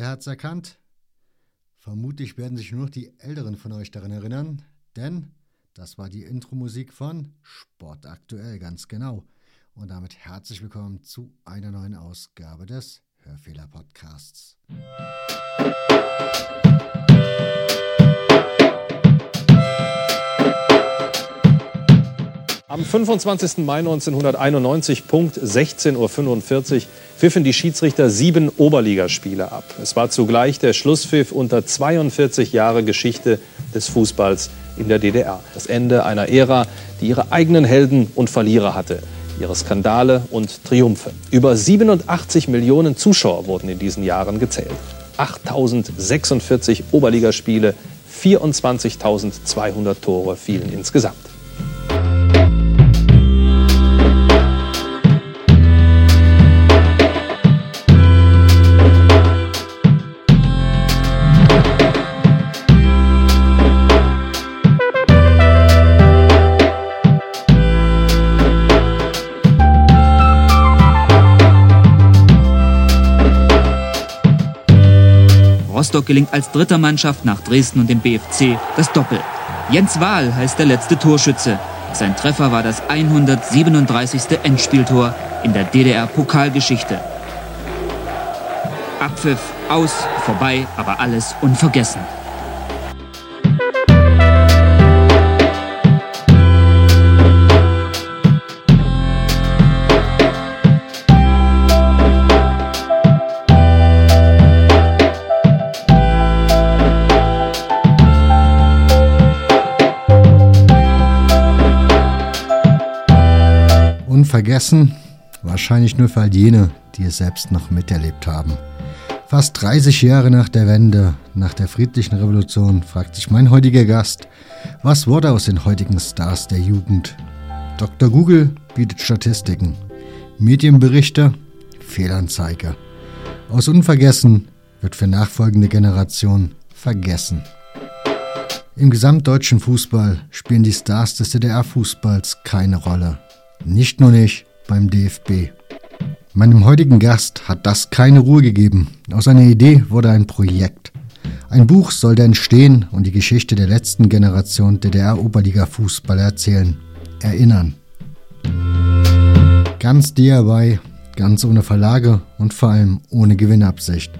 Wer hat's erkannt? Vermutlich werden sich nur noch die Älteren von euch daran erinnern, denn das war die Intro-Musik von Sport aktuell, ganz genau. Und damit herzlich willkommen zu einer neuen Ausgabe des Hörfehler-Podcasts. Am 25. Mai 1991, Punkt 16.45 Uhr, pfiffen die Schiedsrichter sieben Oberligaspiele ab. Es war zugleich der Schlusspfiff unter 42 Jahre Geschichte des Fußballs in der DDR. Das Ende einer Ära, die ihre eigenen Helden und Verlierer hatte, ihre Skandale und Triumphe. Über 87 Millionen Zuschauer wurden in diesen Jahren gezählt. 8046 Oberligaspiele, 24.200 Tore fielen insgesamt. Rostock gelingt als dritter Mannschaft nach Dresden und dem BFC das Doppel. Jens Wahl heißt der letzte Torschütze. Sein Treffer war das 137. Endspieltor in der DDR-Pokalgeschichte. Abpfiff, aus, vorbei, aber alles unvergessen. Unvergessen, wahrscheinlich nur für all jene, die es selbst noch miterlebt haben. Fast 30 Jahre nach der Wende, nach der friedlichen Revolution, fragt sich mein heutiger Gast, was wurde aus den heutigen Stars der Jugend? Dr. Google bietet Statistiken, Medienberichte, Fehlanzeige. Aus Unvergessen wird für nachfolgende Generationen vergessen. Im gesamtdeutschen Fußball spielen die Stars des DDR-Fußballs keine Rolle. Nicht nur nicht beim DFB. Meinem heutigen Gast hat das keine Ruhe gegeben. Aus einer Idee wurde ein Projekt. Ein Buch sollte entstehen und die Geschichte der letzten Generation DDR-Oberliga-Fußball erzählen. Erinnern. Ganz DIY, ganz ohne Verlage und vor allem ohne Gewinnabsicht.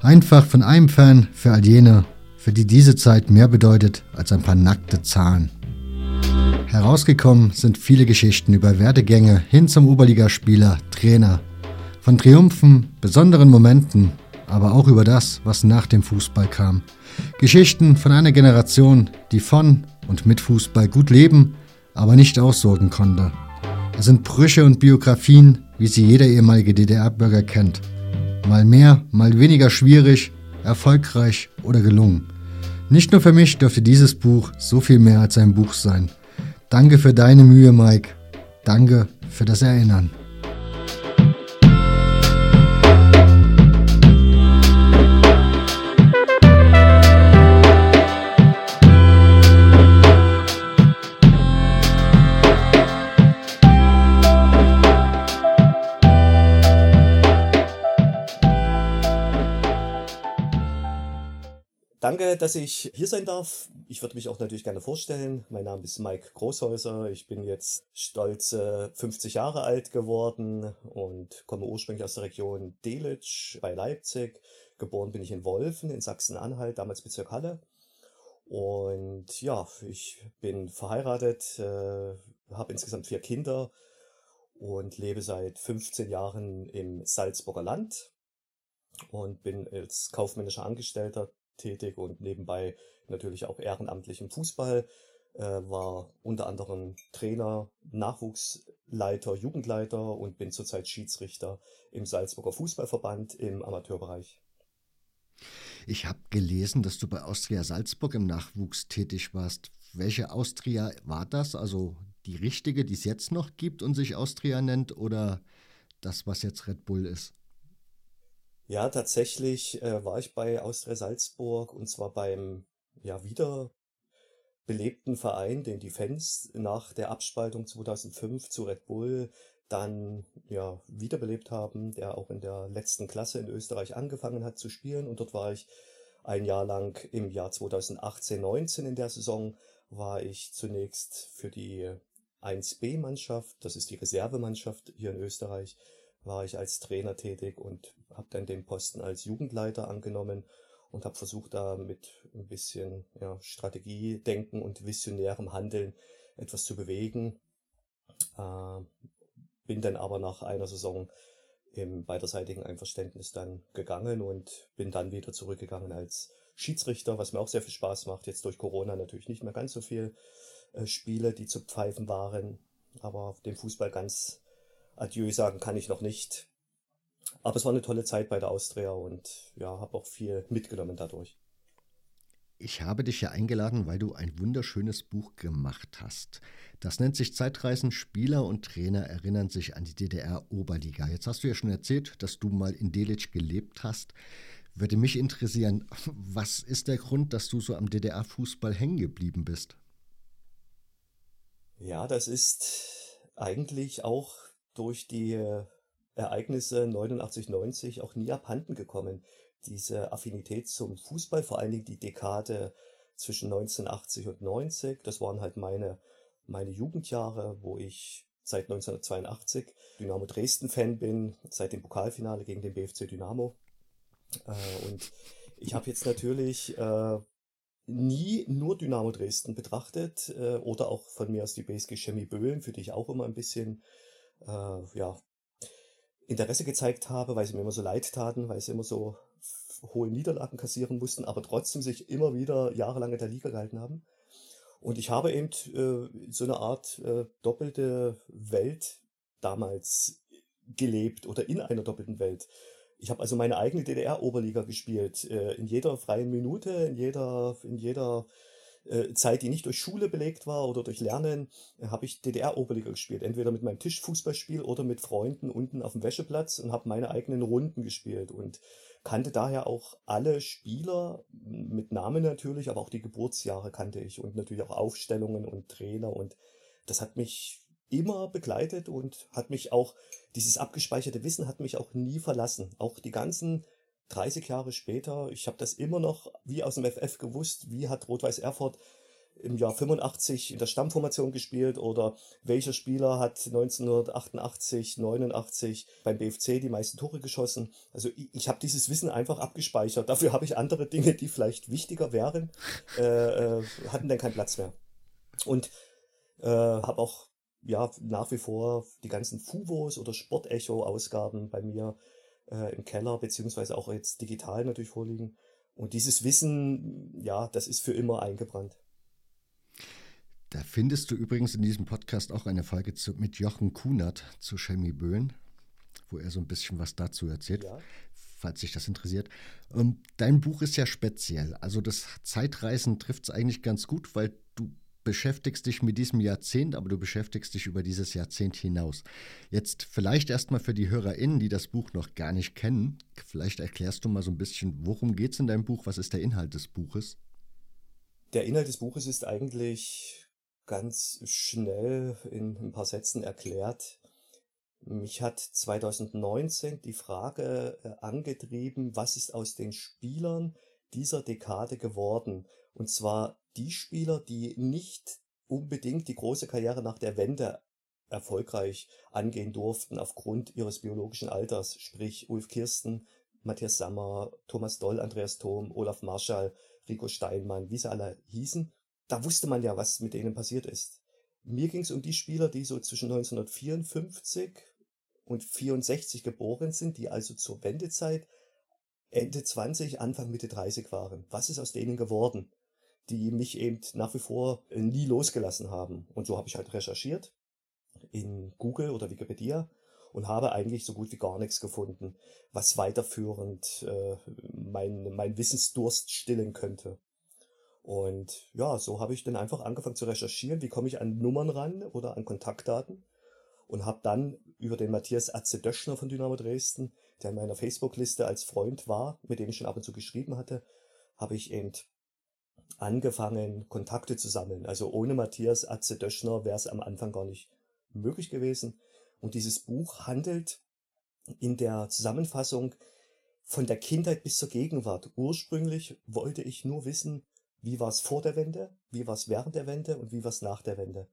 Einfach von einem Fan für all jene, für die diese Zeit mehr bedeutet als ein paar nackte Zahlen. Herausgekommen sind viele Geschichten über Werdegänge hin zum Oberligaspieler, Trainer. Von Triumphen, besonderen Momenten, aber auch über das, was nach dem Fußball kam. Geschichten von einer Generation, die von und mit Fußball gut leben, aber nicht aussorgen konnte. Es sind Brüche und Biografien, wie sie jeder ehemalige DDR-Bürger kennt. Mal mehr, mal weniger schwierig, erfolgreich oder gelungen. Nicht nur für mich dürfte dieses Buch so viel mehr als ein Buch sein. Danke für deine Mühe, Mike. Danke für das Erinnern. Dass ich hier sein darf. Ich würde mich auch natürlich gerne vorstellen. Mein Name ist Mike Großhäuser. Ich bin jetzt stolze 50 Jahre alt geworden und komme ursprünglich aus der Region Delitzsch bei Leipzig. Geboren bin ich in Wolfen in Sachsen-Anhalt, damals Bezirk Halle. Und ja, ich bin verheiratet, äh, habe insgesamt vier Kinder und lebe seit 15 Jahren im Salzburger Land und bin als kaufmännischer Angestellter tätig und nebenbei natürlich auch ehrenamtlich im Fußball, äh, war unter anderem Trainer, Nachwuchsleiter, Jugendleiter und bin zurzeit Schiedsrichter im Salzburger Fußballverband im Amateurbereich. Ich habe gelesen, dass du bei Austria Salzburg im Nachwuchs tätig warst. Welche Austria war das? Also die richtige, die es jetzt noch gibt und sich Austria nennt oder das, was jetzt Red Bull ist? Ja, tatsächlich äh, war ich bei Austria Salzburg und zwar beim ja wieder belebten Verein, den die Fans nach der Abspaltung 2005 zu Red Bull dann ja wiederbelebt haben, der auch in der letzten Klasse in Österreich angefangen hat zu spielen. Und dort war ich ein Jahr lang im Jahr 2018, 19 in der Saison war ich zunächst für die 1B-Mannschaft, das ist die Reservemannschaft hier in Österreich, war ich als Trainer tätig und habe dann den Posten als Jugendleiter angenommen und habe versucht, da mit ein bisschen ja, Strategie, Denken und visionärem Handeln etwas zu bewegen. Äh, bin dann aber nach einer Saison im beiderseitigen Einverständnis dann gegangen und bin dann wieder zurückgegangen als Schiedsrichter, was mir auch sehr viel Spaß macht. Jetzt durch Corona natürlich nicht mehr ganz so viel äh, Spiele, die zu pfeifen waren. Aber dem Fußball ganz Adieu sagen kann ich noch nicht. Aber es war eine tolle Zeit bei der Austria und ja, habe auch viel mitgenommen dadurch. Ich habe dich ja eingeladen, weil du ein wunderschönes Buch gemacht hast. Das nennt sich Zeitreisen. Spieler und Trainer erinnern sich an die DDR-Oberliga. Jetzt hast du ja schon erzählt, dass du mal in Delitzsch gelebt hast. Würde mich interessieren, was ist der Grund, dass du so am DDR-Fußball hängen geblieben bist? Ja, das ist eigentlich auch durch die äh, Ereignisse 89, 90 auch nie abhanden gekommen diese Affinität zum Fußball, vor allen Dingen die Dekade zwischen 1980 und 90. Das waren halt meine, meine Jugendjahre, wo ich seit 1982 Dynamo Dresden Fan bin, seit dem Pokalfinale gegen den BFC Dynamo. Äh, und ich habe jetzt natürlich äh, nie nur Dynamo Dresden betrachtet äh, oder auch von mir aus die BSG Chemie Böhlen, für die ich auch immer ein bisschen ja, Interesse gezeigt habe, weil sie mir immer so leid taten, weil sie immer so hohe Niederlagen kassieren mussten, aber trotzdem sich immer wieder jahrelang in der Liga gehalten haben. Und ich habe eben äh, so eine Art äh, doppelte Welt damals gelebt oder in einer doppelten Welt. Ich habe also meine eigene DDR-Oberliga gespielt, äh, in jeder freien Minute, in jeder, in jeder Zeit, die nicht durch Schule belegt war oder durch Lernen, äh, habe ich DDR-Oberliga gespielt. Entweder mit meinem Tischfußballspiel oder mit Freunden unten auf dem Wäscheplatz und habe meine eigenen Runden gespielt und kannte daher auch alle Spieler mit Namen natürlich, aber auch die Geburtsjahre kannte ich und natürlich auch Aufstellungen und Trainer und das hat mich immer begleitet und hat mich auch, dieses abgespeicherte Wissen hat mich auch nie verlassen. Auch die ganzen 30 Jahre später, ich habe das immer noch wie aus dem FF gewusst, wie hat Rot-Weiß Erfurt im Jahr 85 in der Stammformation gespielt oder welcher Spieler hat 1988, 89 beim BFC die meisten Tore geschossen. Also ich, ich habe dieses Wissen einfach abgespeichert. Dafür habe ich andere Dinge, die vielleicht wichtiger wären, äh, äh, hatten dann keinen Platz mehr. Und äh, habe auch ja nach wie vor die ganzen Fuvos oder Sportecho-Ausgaben bei mir äh, im Keller, beziehungsweise auch jetzt digital natürlich vorliegen. Und dieses Wissen, ja, das ist für immer eingebrannt. Da findest du übrigens in diesem Podcast auch eine Folge zu, mit Jochen Kunert zu Chemie Böhlen, wo er so ein bisschen was dazu erzählt, ja. falls sich das interessiert. Dein Buch ist ja speziell. Also das Zeitreisen trifft es eigentlich ganz gut, weil beschäftigst dich mit diesem Jahrzehnt, aber du beschäftigst dich über dieses Jahrzehnt hinaus. Jetzt vielleicht erstmal für die HörerInnen, die das Buch noch gar nicht kennen, vielleicht erklärst du mal so ein bisschen, worum geht es in deinem Buch, was ist der Inhalt des Buches? Der Inhalt des Buches ist eigentlich ganz schnell in ein paar Sätzen erklärt. Mich hat 2019 die Frage äh, angetrieben, was ist aus den Spielern dieser Dekade geworden? Und zwar die Spieler, die nicht unbedingt die große Karriere nach der Wende erfolgreich angehen durften aufgrund ihres biologischen Alters, sprich Ulf Kirsten, Matthias Sammer, Thomas Doll, Andreas Thom, Olaf Marschall, Rico Steinmann, wie sie alle hießen. Da wusste man ja, was mit denen passiert ist. Mir ging es um die Spieler, die so zwischen 1954 und 64 geboren sind, die also zur Wendezeit Ende 20, Anfang Mitte 30 waren. Was ist aus denen geworden? Die mich eben nach wie vor äh, nie losgelassen haben. Und so habe ich halt recherchiert in Google oder Wikipedia und habe eigentlich so gut wie gar nichts gefunden, was weiterführend äh, mein, mein Wissensdurst stillen könnte. Und ja, so habe ich dann einfach angefangen zu recherchieren, wie komme ich an Nummern ran oder an Kontaktdaten und habe dann über den Matthias Atze Döschner von Dynamo Dresden, der in meiner Facebook-Liste als Freund war, mit dem ich schon ab und zu geschrieben hatte, habe ich eben angefangen, Kontakte zu sammeln. Also ohne Matthias Atze Döschner wäre es am Anfang gar nicht möglich gewesen. Und dieses Buch handelt in der Zusammenfassung von der Kindheit bis zur Gegenwart. Ursprünglich wollte ich nur wissen, wie war es vor der Wende, wie war es während der Wende und wie war es nach der Wende.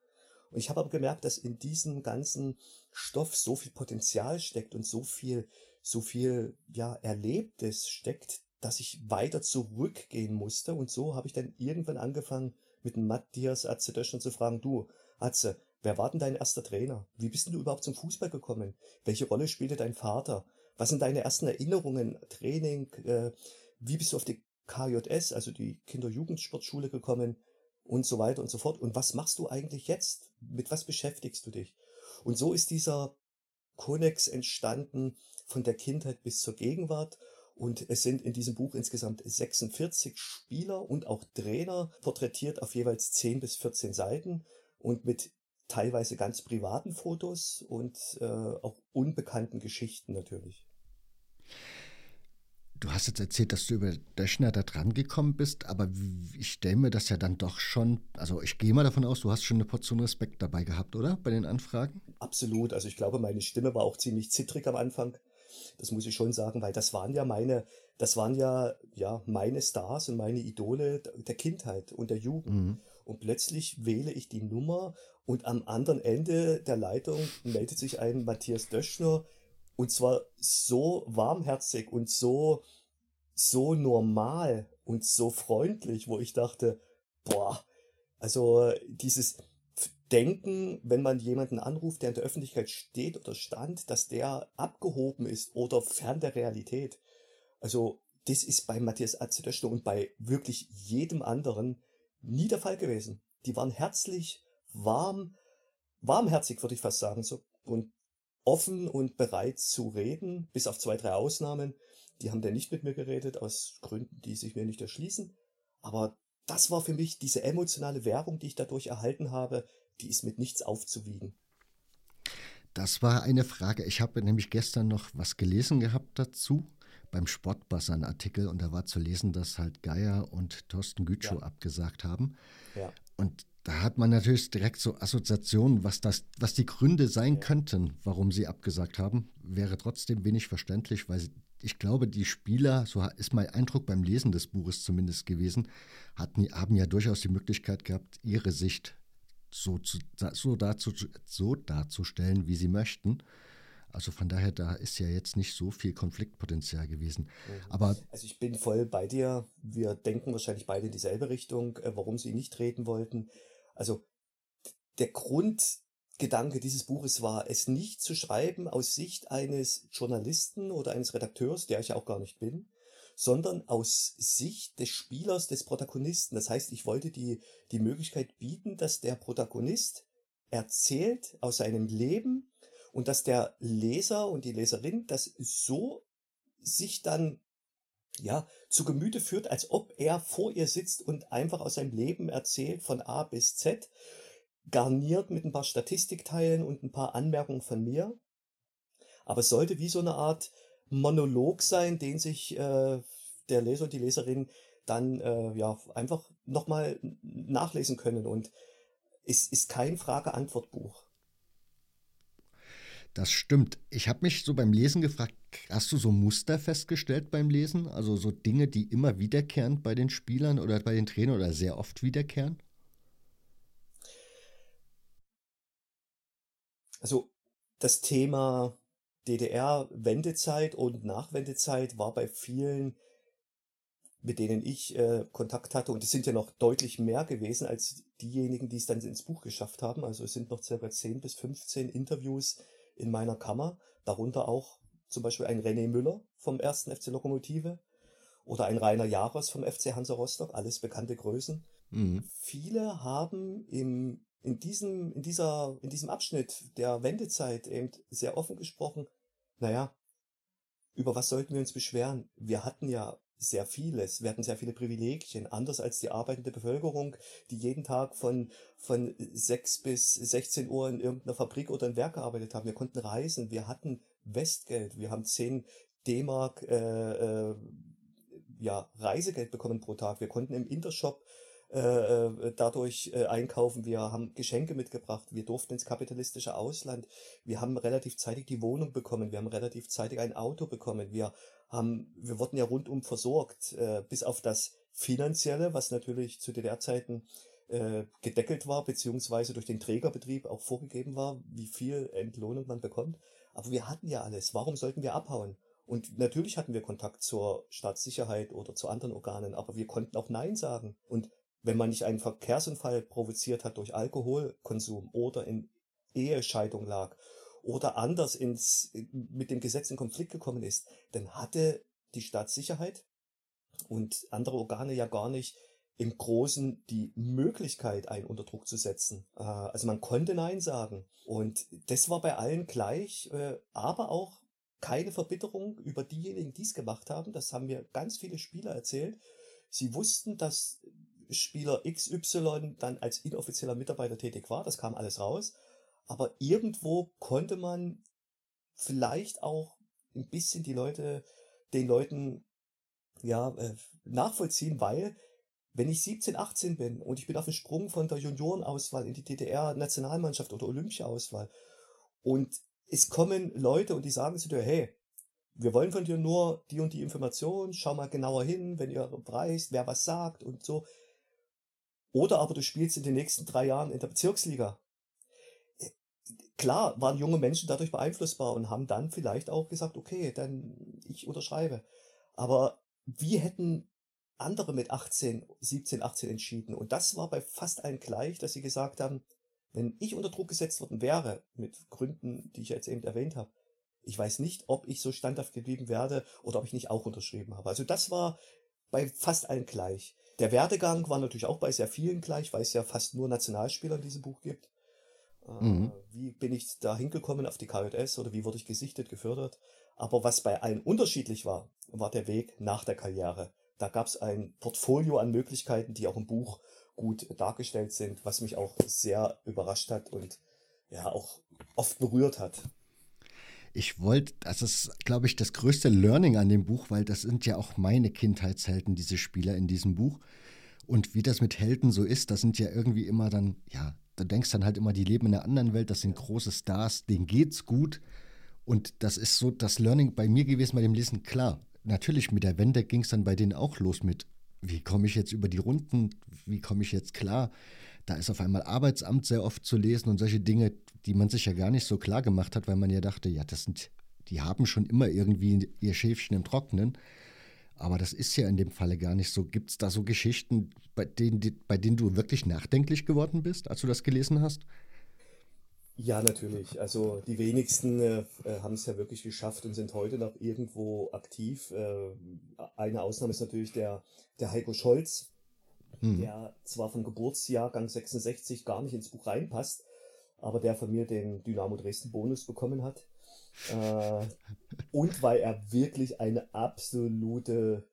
Und ich habe aber gemerkt, dass in diesem ganzen Stoff so viel Potenzial steckt und so viel, so viel, ja, Erlebtes steckt, dass ich weiter zurückgehen musste. Und so habe ich dann irgendwann angefangen, mit Matthias Atze-Döschner zu fragen, du, Atze, wer war denn dein erster Trainer? Wie bist denn du überhaupt zum Fußball gekommen? Welche Rolle spielte dein Vater? Was sind deine ersten Erinnerungen, Training? Äh, wie bist du auf die KJS, also die Kinder-Jugendsportschule gekommen? Und so weiter und so fort. Und was machst du eigentlich jetzt? Mit was beschäftigst du dich? Und so ist dieser Konnex entstanden von der Kindheit bis zur Gegenwart. Und es sind in diesem Buch insgesamt 46 Spieler und auch Trainer porträtiert auf jeweils 10 bis 14 Seiten und mit teilweise ganz privaten Fotos und äh, auch unbekannten Geschichten natürlich. Du hast jetzt erzählt, dass du über Döschner da dran gekommen bist, aber ich stelle mir das ja dann doch schon, also ich gehe mal davon aus, du hast schon eine Portion Respekt dabei gehabt, oder? Bei den Anfragen? Absolut. Also ich glaube, meine Stimme war auch ziemlich zittrig am Anfang. Das muss ich schon sagen, weil das waren ja meine, das waren ja, ja, meine Stars und meine Idole der Kindheit und der Jugend. Mhm. Und plötzlich wähle ich die Nummer und am anderen Ende der Leitung meldet sich ein Matthias Döschner und zwar so warmherzig und so, so normal und so freundlich, wo ich dachte, boah, also dieses, denken, wenn man jemanden anruft, der in der Öffentlichkeit steht oder stand, dass der abgehoben ist oder fern der Realität. Also das ist bei Matthias Atzedöschner und bei wirklich jedem anderen nie der Fall gewesen. Die waren herzlich, warm, warmherzig würde ich fast sagen, so und offen und bereit zu reden, bis auf zwei, drei Ausnahmen. Die haben dann nicht mit mir geredet, aus Gründen, die sich mir nicht erschließen. Aber das war für mich diese emotionale Währung, die ich dadurch erhalten habe, die ist mit nichts aufzuwiegen. Das war eine Frage. Ich habe nämlich gestern noch was gelesen gehabt dazu beim Sportbassan Artikel und da war zu lesen, dass halt Geier und Thorsten Gütschow ja. abgesagt haben. Ja. Und da hat man natürlich direkt so Assoziationen, was das, was die Gründe sein ja. könnten, warum sie abgesagt haben, wäre trotzdem wenig verständlich, weil ich glaube, die Spieler, so ist mein Eindruck beim Lesen des Buches zumindest gewesen, hatten, haben ja durchaus die Möglichkeit gehabt, ihre Sicht so, zu, so, dazu, so darzustellen, wie sie möchten. Also von daher, da ist ja jetzt nicht so viel Konfliktpotenzial gewesen. Mhm. Aber also ich bin voll bei dir. Wir denken wahrscheinlich beide in dieselbe Richtung, äh, warum sie nicht treten wollten. Also der Grundgedanke dieses Buches war, es nicht zu schreiben aus Sicht eines Journalisten oder eines Redakteurs, der ich auch gar nicht bin, sondern aus Sicht des Spielers, des Protagonisten. Das heißt, ich wollte die, die Möglichkeit bieten, dass der Protagonist erzählt aus seinem Leben und dass der Leser und die Leserin das so sich dann ja, zu Gemüte führt, als ob er vor ihr sitzt und einfach aus seinem Leben erzählt von A bis Z, garniert mit ein paar Statistikteilen und ein paar Anmerkungen von mir. Aber es sollte wie so eine Art Monolog sein, den sich äh, der Leser und die Leserin dann äh, ja einfach nochmal nachlesen können. Und es ist kein Frage-Antwort-Buch. Das stimmt. Ich habe mich so beim Lesen gefragt, hast du so Muster festgestellt beim Lesen? Also so Dinge, die immer wiederkehren bei den Spielern oder bei den Trainern oder sehr oft wiederkehren? Also das Thema DDR-Wendezeit und Nachwendezeit war bei vielen, mit denen ich äh, Kontakt hatte, und es sind ja noch deutlich mehr gewesen als diejenigen, die es dann ins Buch geschafft haben. Also es sind noch circa 10 bis 15 Interviews in meiner Kammer, darunter auch zum Beispiel ein René Müller vom ersten FC Lokomotive oder ein Rainer Jahres vom FC Hansa Rostock, alles bekannte Größen. Mhm. Viele haben im in diesem, in dieser, in diesem Abschnitt der Wendezeit eben sehr offen gesprochen, naja, über was sollten wir uns beschweren? Wir hatten ja sehr vieles. Wir hatten sehr viele Privilegien, anders als die arbeitende Bevölkerung, die jeden Tag von, von 6 bis 16 Uhr in irgendeiner Fabrik oder im Werk gearbeitet haben. Wir konnten reisen, wir hatten Westgeld, wir haben 10 D-Mark äh, äh, ja, Reisegeld bekommen pro Tag. Wir konnten im Intershop äh, äh, dadurch äh, einkaufen. Wir haben Geschenke mitgebracht. Wir durften ins kapitalistische Ausland. Wir haben relativ zeitig die Wohnung bekommen. Wir haben relativ zeitig ein Auto bekommen. Wir haben, wir wurden ja rundum versorgt, äh, bis auf das Finanzielle, was natürlich zu DDR-Zeiten äh, gedeckelt war, beziehungsweise durch den Trägerbetrieb auch vorgegeben war, wie viel Entlohnung man bekommt. Aber wir hatten ja alles. Warum sollten wir abhauen? Und natürlich hatten wir Kontakt zur Staatssicherheit oder zu anderen Organen, aber wir konnten auch Nein sagen. Und wenn man nicht einen Verkehrsunfall provoziert hat durch Alkoholkonsum oder in Ehescheidung lag oder anders ins, mit dem Gesetz in Konflikt gekommen ist, dann hatte die Staatssicherheit und andere Organe ja gar nicht im Großen die Möglichkeit, einen unter Druck zu setzen. Äh, also man konnte Nein sagen. Und das war bei allen gleich, äh, aber auch keine Verbitterung über diejenigen, die es gemacht haben. Das haben mir ganz viele Spieler erzählt. Sie wussten, dass Spieler XY dann als inoffizieller Mitarbeiter tätig war. Das kam alles raus. Aber irgendwo konnte man vielleicht auch ein bisschen die Leute, den Leuten ja, äh, nachvollziehen, weil wenn ich 17, 18 bin und ich bin auf dem Sprung von der Juniorenauswahl in die DDR-Nationalmannschaft oder Olympia-Auswahl und es kommen Leute und die sagen zu dir, hey, wir wollen von dir nur die und die Information, schau mal genauer hin, wenn ihr preist, wer was sagt und so. Oder aber du spielst in den nächsten drei Jahren in der Bezirksliga. Äh, klar waren junge Menschen dadurch beeinflussbar und haben dann vielleicht auch gesagt, okay, dann ich unterschreibe. Aber wie hätten andere mit 18, 17, 18 entschieden? Und das war bei fast allen gleich, dass sie gesagt haben, wenn ich unter Druck gesetzt worden wäre, mit Gründen, die ich jetzt eben erwähnt habe, ich weiß nicht, ob ich so standhaft geblieben werde oder ob ich nicht auch unterschrieben habe. Also das war bei fast allen gleich. Der Werdegang war natürlich auch bei sehr vielen gleich, weil es ja fast nur Nationalspieler in diesem Buch gibt. Äh, mhm. Wie bin ich da hingekommen auf die KJS oder wie wurde ich gesichtet, gefördert? Aber was bei allen unterschiedlich war, war der Weg nach der Karriere. Da gab es ein Portfolio an Möglichkeiten, die auch im Buch gut dargestellt sind, was mich auch sehr überrascht hat und ja auch oft berührt hat. Ich wollte, das ist, glaube ich, das größte Learning an dem Buch, weil das sind ja auch meine Kindheitshelden, diese Spieler in diesem Buch. Und wie das mit Helden so ist, das sind ja irgendwie immer dann, ja, da denkst dann halt immer, die leben in einer anderen Welt, das sind große Stars, denen geht's gut. Und das ist so das Learning bei mir gewesen bei dem Lesen. Klar, natürlich mit der Wende ging es dann bei denen auch los mit, wie komme ich jetzt über die Runden, wie komme ich jetzt klar. Da ist auf einmal Arbeitsamt sehr oft zu lesen und solche Dinge, die man sich ja gar nicht so klar gemacht hat, weil man ja dachte, ja, das sind, die haben schon immer irgendwie ihr Schäfchen im Trocknen. Aber das ist ja in dem Falle gar nicht so. Gibt es da so Geschichten, bei denen, die, bei denen du wirklich nachdenklich geworden bist, als du das gelesen hast? Ja, natürlich. Also die wenigsten äh, äh haben es ja wirklich geschafft und sind heute noch irgendwo aktiv. Äh, eine Ausnahme ist natürlich der, der Heiko Scholz, mhm. der zwar vom Geburtsjahrgang 66 gar nicht ins Buch reinpasst, aber der von mir den Dynamo Dresden Bonus bekommen hat. Äh, und weil er wirklich eine absolute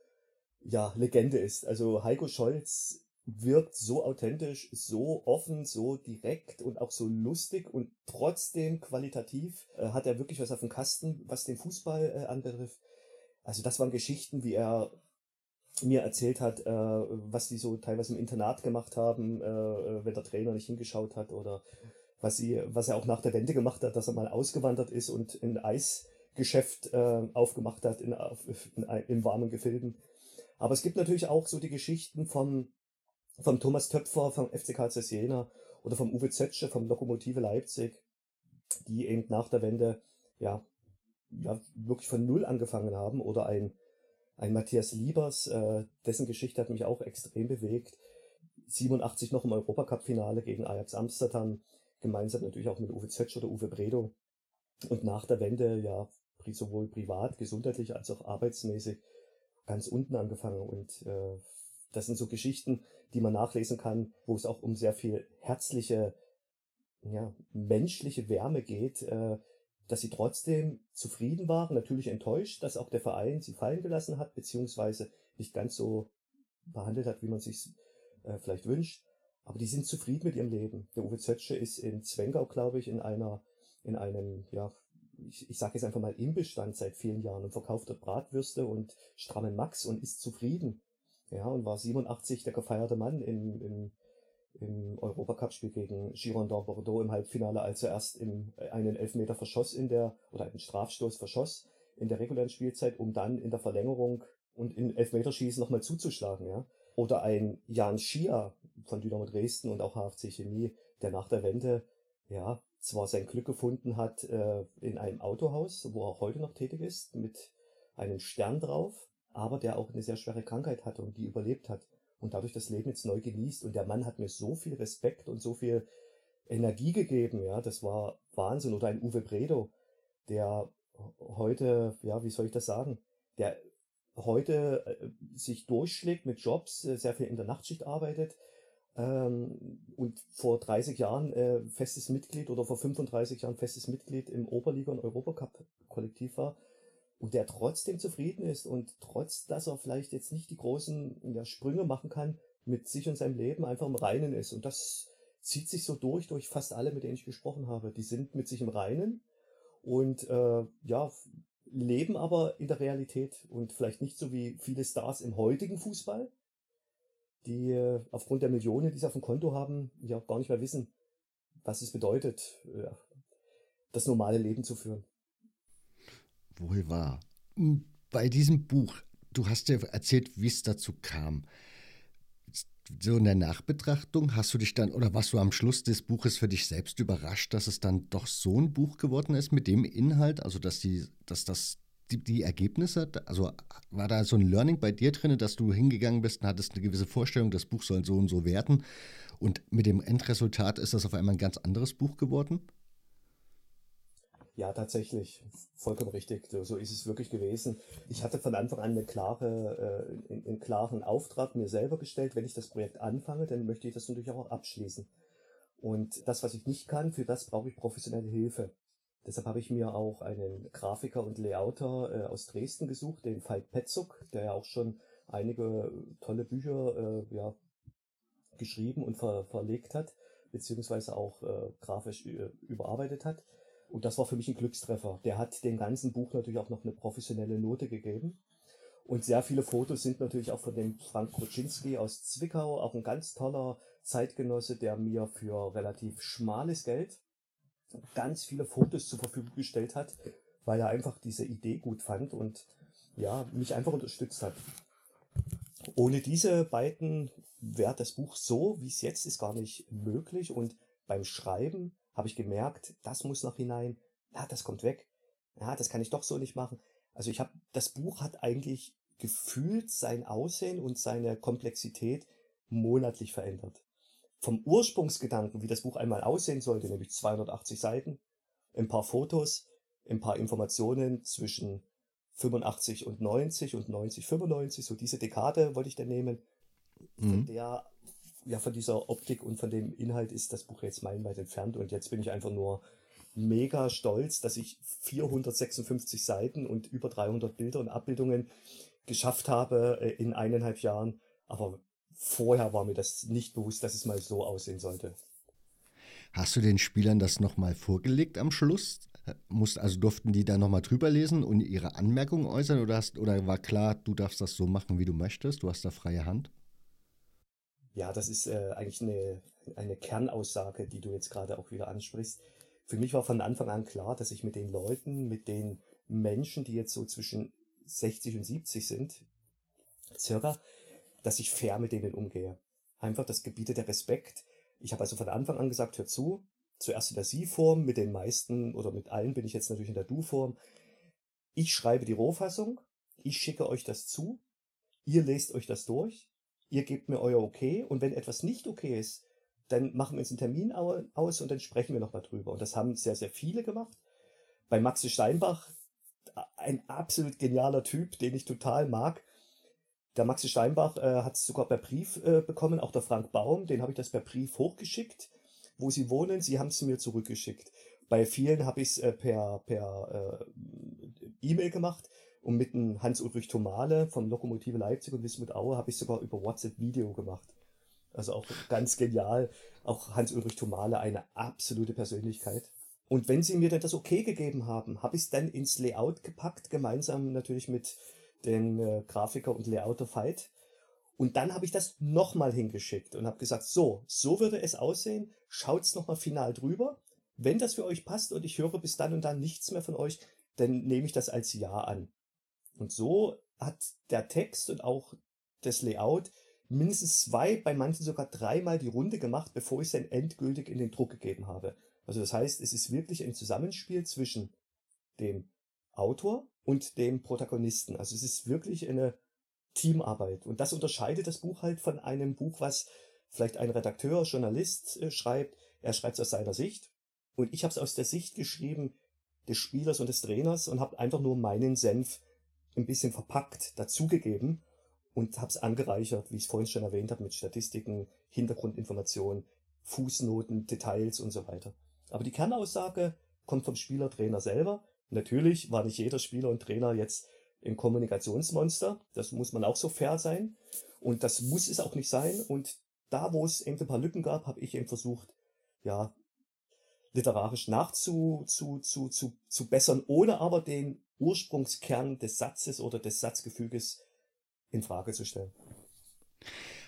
ja, Legende ist. Also Heiko Scholz wirkt so authentisch, so offen, so direkt und auch so lustig und trotzdem qualitativ äh, hat er wirklich was auf dem Kasten, was den Fußball äh, anbetrifft. Also das waren Geschichten, wie er mir erzählt hat, äh, was die so teilweise im Internat gemacht haben, äh, äh, wenn der Trainer nicht hingeschaut hat oder was sie, was er auch nach der Wende gemacht hat, dass er mal ausgewandert ist und ein Eisgeschäft äh, aufgemacht hat in, in, in, in warmen Gefilden. Aber es gibt natürlich auch so die Geschichten vom, vom Thomas Töpfer vom FCK Jena oder vom Uwe Zötsche vom Lokomotive Leipzig, die eben nach der Wende ja, ja wirklich von Null angefangen haben oder ein ein Matthias Liebers, äh, dessen Geschichte hat mich auch extrem bewegt. 87 noch im Europacup-Finale gegen Ajax Amsterdam, gemeinsam natürlich auch mit Uwe Zötsch oder Uwe Bredow. Und nach der Wende, ja, sowohl privat, gesundheitlich als auch arbeitsmäßig ganz unten angefangen. Und äh, das sind so Geschichten, die man nachlesen kann, wo es auch um sehr viel herzliche, ja, menschliche Wärme geht, äh, dass sie trotzdem zufrieden waren, natürlich enttäuscht, dass auch der Verein sie fallen gelassen hat, beziehungsweise nicht ganz so behandelt hat, wie man sich äh, vielleicht wünscht. Aber die sind zufrieden mit ihrem Leben. Der Uwe Zötsche ist in Zwengau, glaube ich, in einer, in einem, ja, ich, ich sage jetzt einfach mal Imbestand seit vielen Jahren und verkauft dort Bratwürste und strammen Max und ist zufrieden. ja, und war 87 der gefeierte Mann im, im, im Europacup-Spiel gegen Girondin Bordeaux im Halbfinale, als er erst im, einen Elfmeter verschoss in der, oder einen Strafstoß verschoss in der regulären Spielzeit, um dann in der Verlängerung und in Elfmeterschießen nochmal zuzuschlagen, ja. Oder ein Jan Schia von Dynamo Dresden und auch HFC Chemie, der nach der Wende, ja, zwar sein Glück gefunden hat äh, in einem Autohaus, wo er auch heute noch tätig ist, mit einem Stern drauf, aber der auch eine sehr schwere Krankheit hatte und die überlebt hat und dadurch das Leben jetzt neu genießt. Und der Mann hat mir so viel Respekt und so viel Energie gegeben, ja, das war Wahnsinn. Oder ein Uwe Bredo, der heute, ja, wie soll ich das sagen, der heute äh, sich durchschlägt mit Jobs, äh, sehr viel in der Nachtschicht arbeitet ähm, und vor 30 Jahren äh, festes Mitglied oder vor 35 Jahren festes Mitglied im Oberliga- und Europacup-Kollektiv war und der trotzdem zufrieden ist und trotz, dass er vielleicht jetzt nicht die großen ja, Sprünge machen kann, mit sich und seinem Leben einfach im Reinen ist. Und das zieht sich so durch, durch fast alle, mit denen ich gesprochen habe. Die sind mit sich im Reinen und äh, ja, leben aber in der Realität und vielleicht nicht so wie viele Stars im heutigen Fußball, die äh, aufgrund der Millionen, die sie auf dem Konto haben, ja gar nicht mehr wissen, was es bedeutet, äh, das normale Leben zu führen. Wohl wahr. Bei diesem Buch, du hast ja erzählt, wie es dazu kam so in der Nachbetrachtung, hast du dich dann oder warst du am Schluss des Buches für dich selbst überrascht, dass es dann doch so ein Buch geworden ist mit dem Inhalt, also dass die, dass das die, die Ergebnisse, also war da so ein Learning bei dir drin, dass du hingegangen bist und hattest eine gewisse Vorstellung, das Buch soll so und so werden und mit dem Endresultat ist das auf einmal ein ganz anderes Buch geworden? Ja, tatsächlich. Vollkommen richtig. So ist es wirklich gewesen. Ich hatte von Anfang an eine klare, äh, einen klaren Auftrag mir selber gestellt. Wenn ich das Projekt anfange, dann möchte ich das natürlich auch abschließen. Und das, was ich nicht kann, für das brauche ich professionelle Hilfe. Deshalb habe ich mir auch einen Grafiker und Layouter äh, aus Dresden gesucht, den Veit Petzuk, der ja auch schon einige tolle Bücher äh, ja, geschrieben und ver verlegt hat, beziehungsweise auch äh, grafisch äh, überarbeitet hat. Und das war für mich ein Glückstreffer. Der hat dem ganzen Buch natürlich auch noch eine professionelle Note gegeben. Und sehr viele Fotos sind natürlich auch von dem Frank Kruczynski aus Zwickau, auch ein ganz toller Zeitgenosse, der mir für relativ schmales Geld ganz viele Fotos zur Verfügung gestellt hat, weil er einfach diese Idee gut fand und ja, mich einfach unterstützt hat. Ohne diese beiden wäre das Buch so, wie es jetzt ist, gar nicht möglich. Und beim Schreiben habe ich gemerkt, das muss noch hinein, ja, das kommt weg, ja, das kann ich doch so nicht machen. Also ich habe, das Buch hat eigentlich gefühlt sein Aussehen und seine Komplexität monatlich verändert. Vom Ursprungsgedanken, wie das Buch einmal aussehen sollte, nämlich 280 Seiten, ein paar Fotos, ein paar Informationen zwischen 85 und 90 und 90, 95, so diese Dekade wollte ich dann nehmen, von mhm. der ja, von dieser Optik und von dem Inhalt ist das Buch jetzt meilenweit entfernt und jetzt bin ich einfach nur mega stolz, dass ich 456 Seiten und über 300 Bilder und Abbildungen geschafft habe äh, in eineinhalb Jahren. Aber vorher war mir das nicht bewusst, dass es mal so aussehen sollte. Hast du den Spielern das nochmal vorgelegt am Schluss? Musst, also durften die da nochmal drüber lesen und ihre Anmerkungen äußern oder, hast, oder war klar, du darfst das so machen, wie du möchtest? Du hast da freie Hand? Ja, das ist äh, eigentlich eine, eine Kernaussage, die du jetzt gerade auch wieder ansprichst. Für mich war von Anfang an klar, dass ich mit den Leuten, mit den Menschen, die jetzt so zwischen 60 und 70 sind, circa, dass ich fair mit denen umgehe. Einfach das gebietet der Respekt. Ich habe also von Anfang an gesagt, hör zu, zuerst in der Sie-Form, mit den meisten oder mit allen bin ich jetzt natürlich in der Du-Form. Ich schreibe die Rohfassung, ich schicke euch das zu, ihr lest euch das durch, ihr gebt mir euer Okay und wenn etwas nicht okay ist, dann machen wir uns einen Termin aus und dann sprechen wir nochmal drüber. Und das haben sehr, sehr viele gemacht. Bei Maxi Steinbach, ein absolut genialer Typ, den ich total mag. Der Maxi Steinbach äh, hat es sogar per Brief äh, bekommen, auch der Frank Baum, den habe ich das per Brief hochgeschickt, wo sie wohnen. Sie haben es mir zurückgeschickt. Bei vielen habe ich es äh, per, per äh, E-Mail gemacht. Und mit dem Hans-Ulrich Thomale vom Lokomotive Leipzig und Wismut Aue habe ich sogar über WhatsApp Video gemacht. Also auch ganz genial. Auch Hans-Ulrich Thomale, eine absolute Persönlichkeit. Und wenn sie mir dann das okay gegeben haben, habe ich es dann ins Layout gepackt, gemeinsam natürlich mit den äh, Grafiker und Layouter Fight. Und dann habe ich das nochmal hingeschickt und habe gesagt, so, so würde es aussehen, schaut's nochmal final drüber. Wenn das für euch passt und ich höre bis dann und dann nichts mehr von euch, dann nehme ich das als Ja an. Und so hat der Text und auch das Layout mindestens zwei, bei manchen sogar dreimal die Runde gemacht, bevor ich es dann endgültig in den Druck gegeben habe. Also das heißt, es ist wirklich ein Zusammenspiel zwischen dem Autor und dem Protagonisten. Also es ist wirklich eine Teamarbeit. Und das unterscheidet das Buch halt von einem Buch, was vielleicht ein Redakteur, Journalist äh, schreibt. Er schreibt es aus seiner Sicht. Und ich habe es aus der Sicht geschrieben des Spielers und des Trainers und habe einfach nur meinen Senf ein bisschen verpackt dazugegeben und habe es angereichert, wie ich es vorhin schon erwähnt habe, mit Statistiken, Hintergrundinformationen, Fußnoten, Details und so weiter. Aber die Kernaussage kommt vom Spieler, Trainer selber. Natürlich war nicht jeder Spieler und Trainer jetzt ein Kommunikationsmonster. Das muss man auch so fair sein. Und das muss es auch nicht sein. Und da, wo es eben ein paar Lücken gab, habe ich eben versucht, ja, literarisch nachzu, zu, zu, zu, ohne aber den Ursprungskern des Satzes oder des Satzgefüges in Frage zu stellen.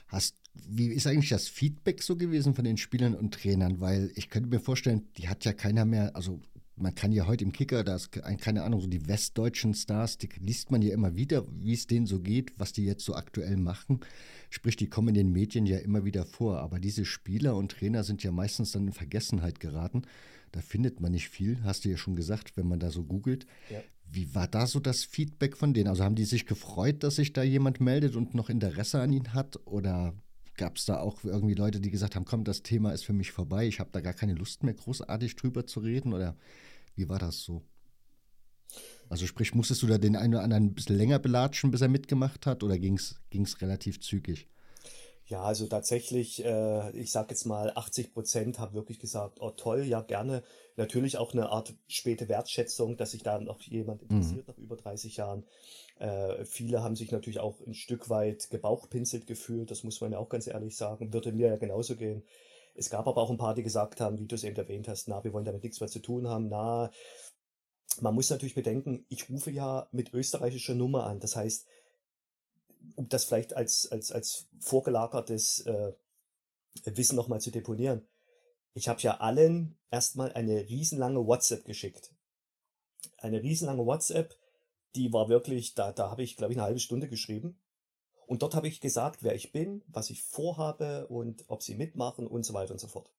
Hast, wie ist eigentlich das Feedback so gewesen von den Spielern und Trainern? Weil ich könnte mir vorstellen, die hat ja keiner mehr, also man kann ja heute im Kicker, da ist keine Ahnung, so die westdeutschen Stars, die liest man ja immer wieder, wie es denen so geht, was die jetzt so aktuell machen. Sprich, die kommen in den Medien ja immer wieder vor. Aber diese Spieler und Trainer sind ja meistens dann in Vergessenheit geraten. Da findet man nicht viel, hast du ja schon gesagt, wenn man da so googelt. Ja. Wie war da so das Feedback von denen? Also haben die sich gefreut, dass sich da jemand meldet und noch Interesse an ihn hat? Oder gab es da auch irgendwie Leute, die gesagt haben, komm, das Thema ist für mich vorbei, ich habe da gar keine Lust mehr, großartig drüber zu reden? Oder wie war das so? Also sprich, musstest du da den einen oder anderen ein bisschen länger belatschen, bis er mitgemacht hat, oder ging es relativ zügig? Ja, also tatsächlich, äh, ich sag jetzt mal, 80 Prozent haben wirklich gesagt, oh toll, ja gerne. Natürlich auch eine Art späte Wertschätzung, dass sich da noch jemand mhm. interessiert mhm. nach über 30 Jahren. Äh, viele haben sich natürlich auch ein Stück weit gebauchpinselt gefühlt, das muss man ja auch ganz ehrlich sagen, würde mir ja genauso gehen. Es gab aber auch ein paar, die gesagt haben, wie du es eben erwähnt hast, na, wir wollen damit nichts mehr zu tun haben, na, man muss natürlich bedenken, ich rufe ja mit österreichischer Nummer an. Das heißt, um das vielleicht als, als, als vorgelagertes äh, Wissen nochmal zu deponieren. Ich habe ja allen erstmal eine riesenlange WhatsApp geschickt. Eine riesenlange WhatsApp, die war wirklich, da, da habe ich, glaube ich, eine halbe Stunde geschrieben. Und dort habe ich gesagt, wer ich bin, was ich vorhabe und ob sie mitmachen und so weiter und so fort.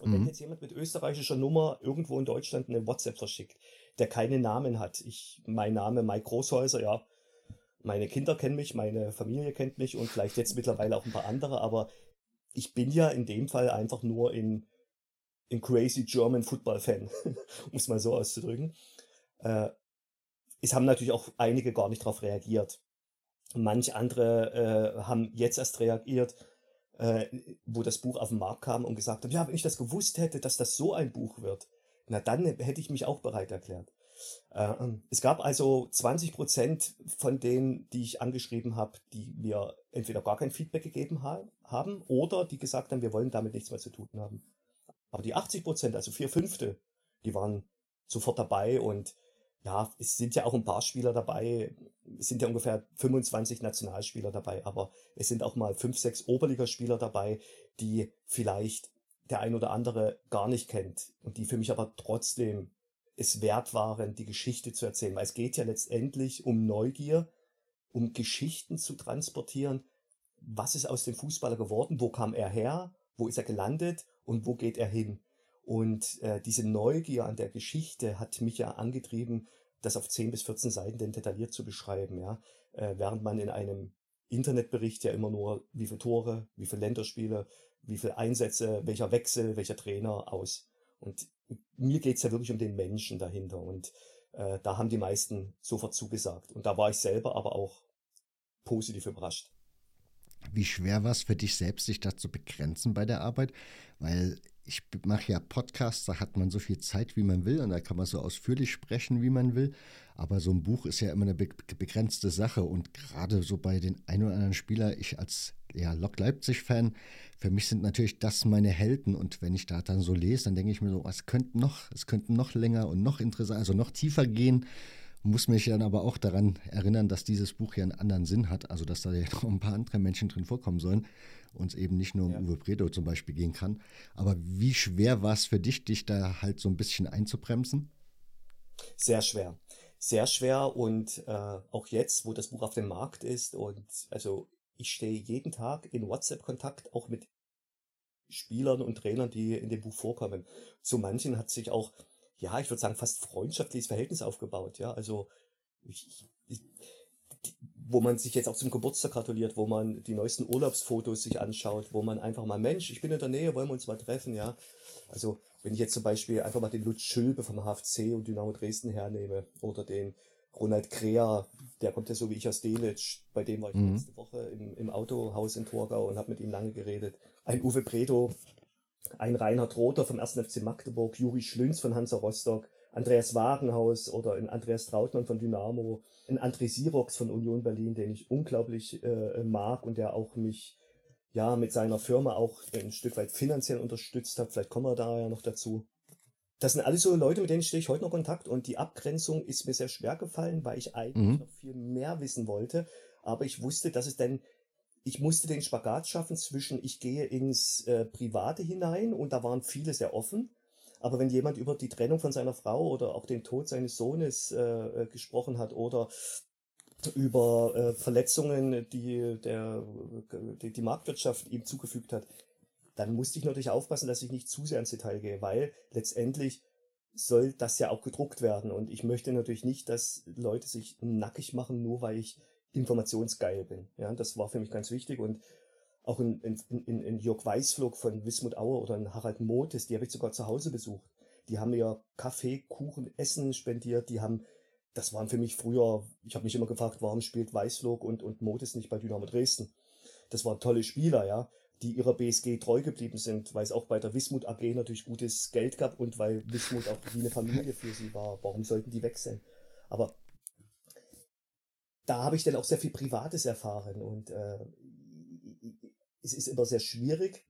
Und mhm. wenn jetzt jemand mit österreichischer Nummer irgendwo in Deutschland eine WhatsApp verschickt, der keinen Namen hat, ich, mein Name Mike Großhäuser, ja, meine Kinder kennen mich, meine Familie kennt mich und vielleicht jetzt mittlerweile auch ein paar andere, aber ich bin ja in dem Fall einfach nur in, in crazy German Football Fan, um es mal so auszudrücken. Äh, es haben natürlich auch einige gar nicht darauf reagiert. Manch andere äh, haben jetzt erst reagiert, äh, wo das Buch auf den Markt kam und gesagt haben, ja, wenn ich das gewusst hätte, dass das so ein Buch wird, na dann hätte ich mich auch bereit erklärt. Äh, es gab also 20 Prozent von denen, die ich angeschrieben habe, die mir entweder gar kein Feedback gegeben ha haben oder die gesagt haben, wir wollen damit nichts mehr zu tun haben. Aber die 80 Prozent, also vier Fünfte, die waren sofort dabei und ja, es sind ja auch ein paar Spieler dabei, es sind ja ungefähr 25 Nationalspieler dabei, aber es sind auch mal fünf, sechs Oberligaspieler dabei, die vielleicht der ein oder andere gar nicht kennt und die für mich aber trotzdem es wert waren, die Geschichte zu erzählen. Weil es geht ja letztendlich um Neugier, um Geschichten zu transportieren. Was ist aus dem Fußballer geworden? Wo kam er her? Wo ist er gelandet? Und wo geht er hin? Und äh, diese Neugier an der Geschichte hat mich ja angetrieben, das auf 10 bis 14 Seiten denn detailliert zu beschreiben, ja. Äh, während man in einem Internetbericht ja immer nur, wie viele Tore, wie viele Länderspiele, wie viele Einsätze, welcher Wechsel, welcher Trainer aus. Und mir geht's ja wirklich um den Menschen dahinter und äh, da haben die meisten sofort zugesagt. Und da war ich selber aber auch positiv überrascht. Wie schwer war es für dich selbst, sich da zu begrenzen bei der Arbeit? Weil ich mache ja Podcasts, da hat man so viel Zeit, wie man will, und da kann man so ausführlich sprechen, wie man will. Aber so ein Buch ist ja immer eine begrenzte Sache. Und gerade so bei den ein oder anderen Spieler, ich als ja, Lok Leipzig-Fan, für mich sind natürlich das meine Helden. Und wenn ich da dann so lese, dann denke ich mir so, es könnte noch, es könnte noch länger und noch interessanter, also noch tiefer gehen. muss mich dann aber auch daran erinnern, dass dieses Buch ja einen anderen Sinn hat, also dass da ja noch ein paar andere Menschen drin vorkommen sollen und es eben nicht nur um ja. Uwe Bredow zum Beispiel gehen kann. Aber wie schwer war es für dich, dich da halt so ein bisschen einzubremsen? Sehr schwer. Sehr schwer und äh, auch jetzt, wo das Buch auf dem Markt ist und also ich stehe jeden Tag in WhatsApp-Kontakt auch mit Spielern und Trainern, die in dem Buch vorkommen. Zu manchen hat sich auch ja, ich würde sagen, fast freundschaftliches Verhältnis aufgebaut. Ja, also ich, ich, wo man sich jetzt auch zum Geburtstag gratuliert, wo man die neuesten Urlaubsfotos sich anschaut, wo man einfach mal, Mensch, ich bin in der Nähe, wollen wir uns mal treffen, ja. Also, wenn ich jetzt zum Beispiel einfach mal den Lutz Schülbe vom HFC und Dynamo Dresden hernehme oder den Ronald Krea, der kommt ja so wie ich aus Delitzsch, bei dem war ich mhm. letzte Woche im, im Autohaus in Torgau und habe mit ihm lange geredet. Ein Uwe Predo, ein Reinhard Rother vom 1. FC Magdeburg, Juri Schlünz von Hansa Rostock, Andreas Wagenhaus oder ein Andreas Trautmann von Dynamo, ein André Sirox von Union Berlin, den ich unglaublich äh, mag und der auch mich ja mit seiner Firma auch ein Stück weit finanziell unterstützt hat. Vielleicht kommen wir da ja noch dazu. Das sind alles so Leute, mit denen stehe ich heute noch in Kontakt und die Abgrenzung ist mir sehr schwer gefallen, weil ich eigentlich mhm. noch viel mehr wissen wollte. Aber ich wusste, dass es denn ich musste den Spagat schaffen zwischen, ich gehe ins äh, Private hinein und da waren viele sehr offen. Aber wenn jemand über die Trennung von seiner Frau oder auch den Tod seines Sohnes äh, äh gesprochen hat oder über äh, Verletzungen, die der die, die Marktwirtschaft ihm zugefügt hat, dann musste ich natürlich aufpassen, dass ich nicht zu sehr ins Detail gehe, weil letztendlich soll das ja auch gedruckt werden und ich möchte natürlich nicht, dass Leute sich nackig machen, nur weil ich informationsgeil bin. Ja, das war für mich ganz wichtig und auch in, in, in, in Jörg Weißflug von Wismut Auer oder in Harald Motes, die habe ich sogar zu Hause besucht. Die haben mir Kaffee, Kuchen, Essen spendiert, die haben, das waren für mich früher, ich habe mich immer gefragt, warum spielt Weißflug und, und Motes nicht bei Dynamo Dresden? Das waren tolle Spieler, ja, die ihrer BSG treu geblieben sind, weil es auch bei der Wismut AG natürlich gutes Geld gab und weil Wismut auch wie eine Familie für sie war. Warum sollten die wechseln? Aber da habe ich dann auch sehr viel Privates erfahren und äh, es ist immer sehr schwierig,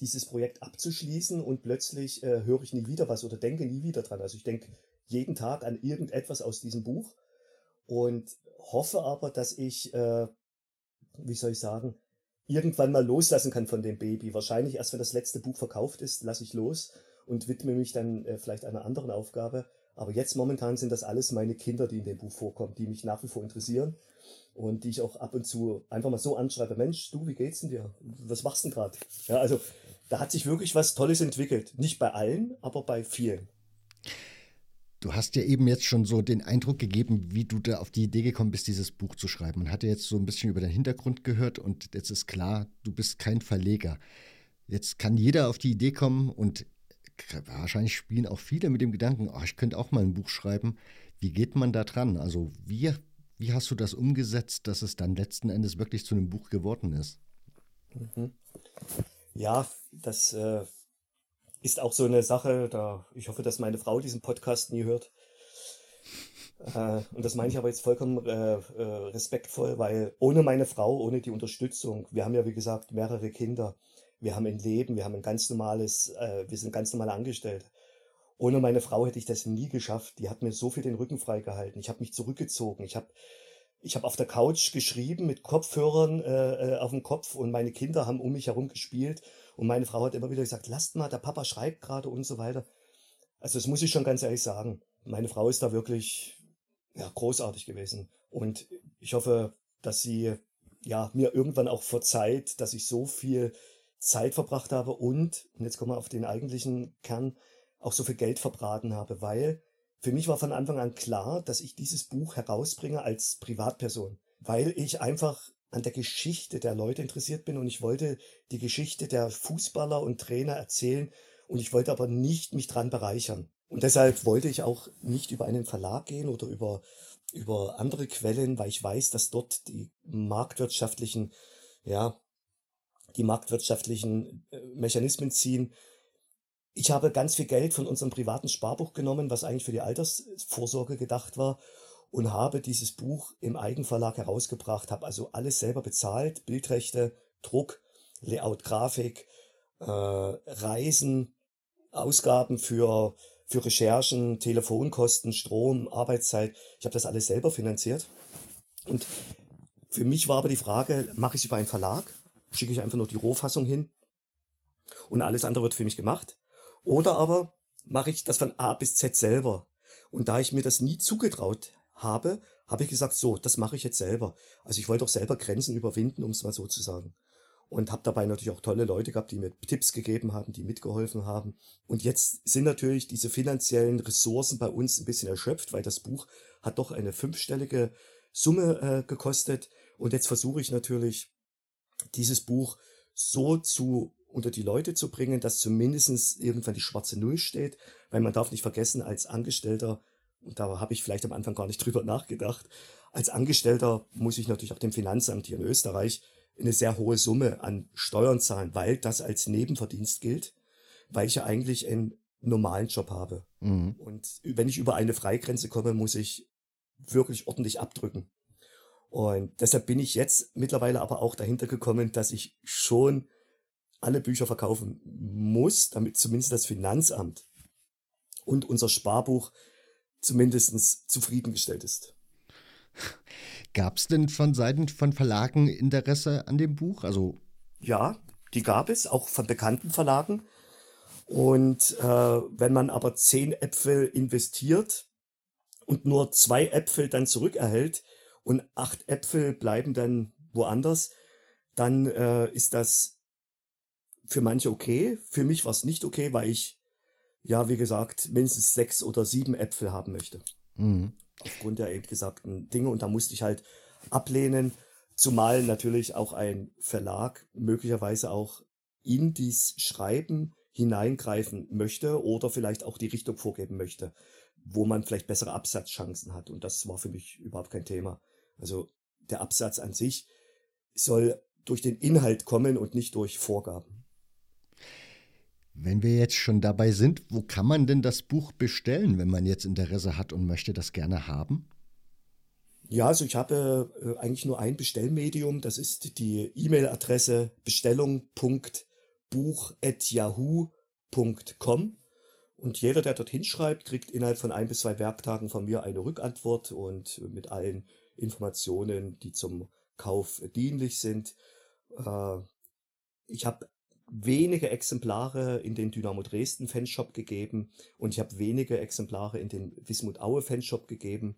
dieses Projekt abzuschließen und plötzlich äh, höre ich nie wieder was oder denke nie wieder dran. Also ich denke jeden Tag an irgendetwas aus diesem Buch und hoffe aber, dass ich, äh, wie soll ich sagen, irgendwann mal loslassen kann von dem Baby. Wahrscheinlich erst wenn das letzte Buch verkauft ist, lasse ich los und widme mich dann äh, vielleicht einer anderen Aufgabe. Aber jetzt momentan sind das alles meine Kinder, die in dem Buch vorkommen, die mich nach wie vor interessieren und die ich auch ab und zu einfach mal so anschreibe, Mensch, du, wie geht's denn dir? Was machst du denn gerade? Ja, also da hat sich wirklich was Tolles entwickelt. Nicht bei allen, aber bei vielen. Du hast ja eben jetzt schon so den Eindruck gegeben, wie du da auf die Idee gekommen bist, dieses Buch zu schreiben. Man hat ja jetzt so ein bisschen über deinen Hintergrund gehört und jetzt ist klar, du bist kein Verleger. Jetzt kann jeder auf die Idee kommen und wahrscheinlich spielen auch viele mit dem Gedanken, oh, ich könnte auch mal ein Buch schreiben. Wie geht man da dran? Also wie, wie hast du das umgesetzt, dass es dann letzten Endes wirklich zu einem Buch geworden ist? Mhm. Ja, das äh, ist auch so eine Sache, da ich hoffe, dass meine Frau diesen Podcast nie hört. Äh, und das meine ich aber jetzt vollkommen äh, äh, respektvoll, weil ohne meine Frau, ohne die Unterstützung, wir haben ja wie gesagt mehrere Kinder, wir haben ein Leben, wir haben ein ganz normales, äh, wir sind ganz normale Angestellte. Ohne meine Frau hätte ich das nie geschafft. Die hat mir so viel den Rücken freigehalten. Ich habe mich zurückgezogen. Ich habe ich hab auf der Couch geschrieben mit Kopfhörern äh, äh, auf dem Kopf und meine Kinder haben um mich herum gespielt und meine Frau hat immer wieder gesagt, lasst mal, der Papa schreibt gerade und so weiter. Also das muss ich schon ganz ehrlich sagen. Meine Frau ist da wirklich ja, großartig gewesen und ich hoffe, dass sie ja mir irgendwann auch verzeiht, dass ich so viel Zeit verbracht habe und, und jetzt kommen wir auf den eigentlichen Kern, auch so viel Geld verbraten habe, weil für mich war von Anfang an klar, dass ich dieses Buch herausbringe als Privatperson, weil ich einfach an der Geschichte der Leute interessiert bin und ich wollte die Geschichte der Fußballer und Trainer erzählen und ich wollte aber nicht mich dran bereichern. Und deshalb wollte ich auch nicht über einen Verlag gehen oder über, über andere Quellen, weil ich weiß, dass dort die marktwirtschaftlichen, ja, die marktwirtschaftlichen äh, Mechanismen ziehen. Ich habe ganz viel Geld von unserem privaten Sparbuch genommen, was eigentlich für die Altersvorsorge gedacht war, und habe dieses Buch im Eigenverlag herausgebracht, habe also alles selber bezahlt, Bildrechte, Druck, Layout, Grafik, äh, Reisen, Ausgaben für für Recherchen, Telefonkosten, Strom, Arbeitszeit. Ich habe das alles selber finanziert. Und für mich war aber die Frage, mache ich es über einen Verlag? Schicke ich einfach nur die Rohfassung hin und alles andere wird für mich gemacht? Oder aber mache ich das von A bis Z selber? Und da ich mir das nie zugetraut habe, habe ich gesagt, so, das mache ich jetzt selber. Also ich wollte auch selber Grenzen überwinden, um es mal so zu sagen. Und habe dabei natürlich auch tolle Leute gehabt, die mir Tipps gegeben haben, die mitgeholfen haben. Und jetzt sind natürlich diese finanziellen Ressourcen bei uns ein bisschen erschöpft, weil das Buch hat doch eine fünfstellige Summe äh, gekostet. Und jetzt versuche ich natürlich, dieses Buch so zu unter die Leute zu bringen, dass zumindestens irgendwann die schwarze Null steht, weil man darf nicht vergessen, als Angestellter, und da habe ich vielleicht am Anfang gar nicht drüber nachgedacht, als Angestellter muss ich natürlich auch dem Finanzamt hier in Österreich eine sehr hohe Summe an Steuern zahlen, weil das als Nebenverdienst gilt, weil ich ja eigentlich einen normalen Job habe. Mhm. Und wenn ich über eine Freigrenze komme, muss ich wirklich ordentlich abdrücken. Und deshalb bin ich jetzt mittlerweile aber auch dahinter gekommen, dass ich schon alle Bücher verkaufen muss, damit zumindest das Finanzamt und unser Sparbuch zumindest zufriedengestellt ist. Gab es denn von Seiten von Verlagen Interesse an dem Buch? Also ja, die gab es, auch von bekannten Verlagen. Und äh, wenn man aber zehn Äpfel investiert und nur zwei Äpfel dann zurückerhält und acht Äpfel bleiben dann woanders, dann äh, ist das für manche okay. Für mich war es nicht okay, weil ich, ja, wie gesagt, mindestens sechs oder sieben Äpfel haben möchte. Mhm. Aufgrund der eben gesagten Dinge. Und da musste ich halt ablehnen. Zumal natürlich auch ein Verlag möglicherweise auch in dies Schreiben hineingreifen möchte oder vielleicht auch die Richtung vorgeben möchte, wo man vielleicht bessere Absatzchancen hat. Und das war für mich überhaupt kein Thema. Also der Absatz an sich soll durch den Inhalt kommen und nicht durch Vorgaben. Wenn wir jetzt schon dabei sind, wo kann man denn das Buch bestellen, wenn man jetzt Interesse hat und möchte das gerne haben? Ja, also ich habe äh, eigentlich nur ein Bestellmedium. Das ist die E-Mail-Adresse bestellung.buch.yahoo.com. Und jeder, der dorthin schreibt, kriegt innerhalb von ein bis zwei Werktagen von mir eine Rückantwort und mit allen Informationen, die zum Kauf dienlich sind. Äh, ich habe wenige Exemplare in den Dynamo Dresden Fanshop gegeben und ich habe wenige Exemplare in den Wismut Aue Fanshop gegeben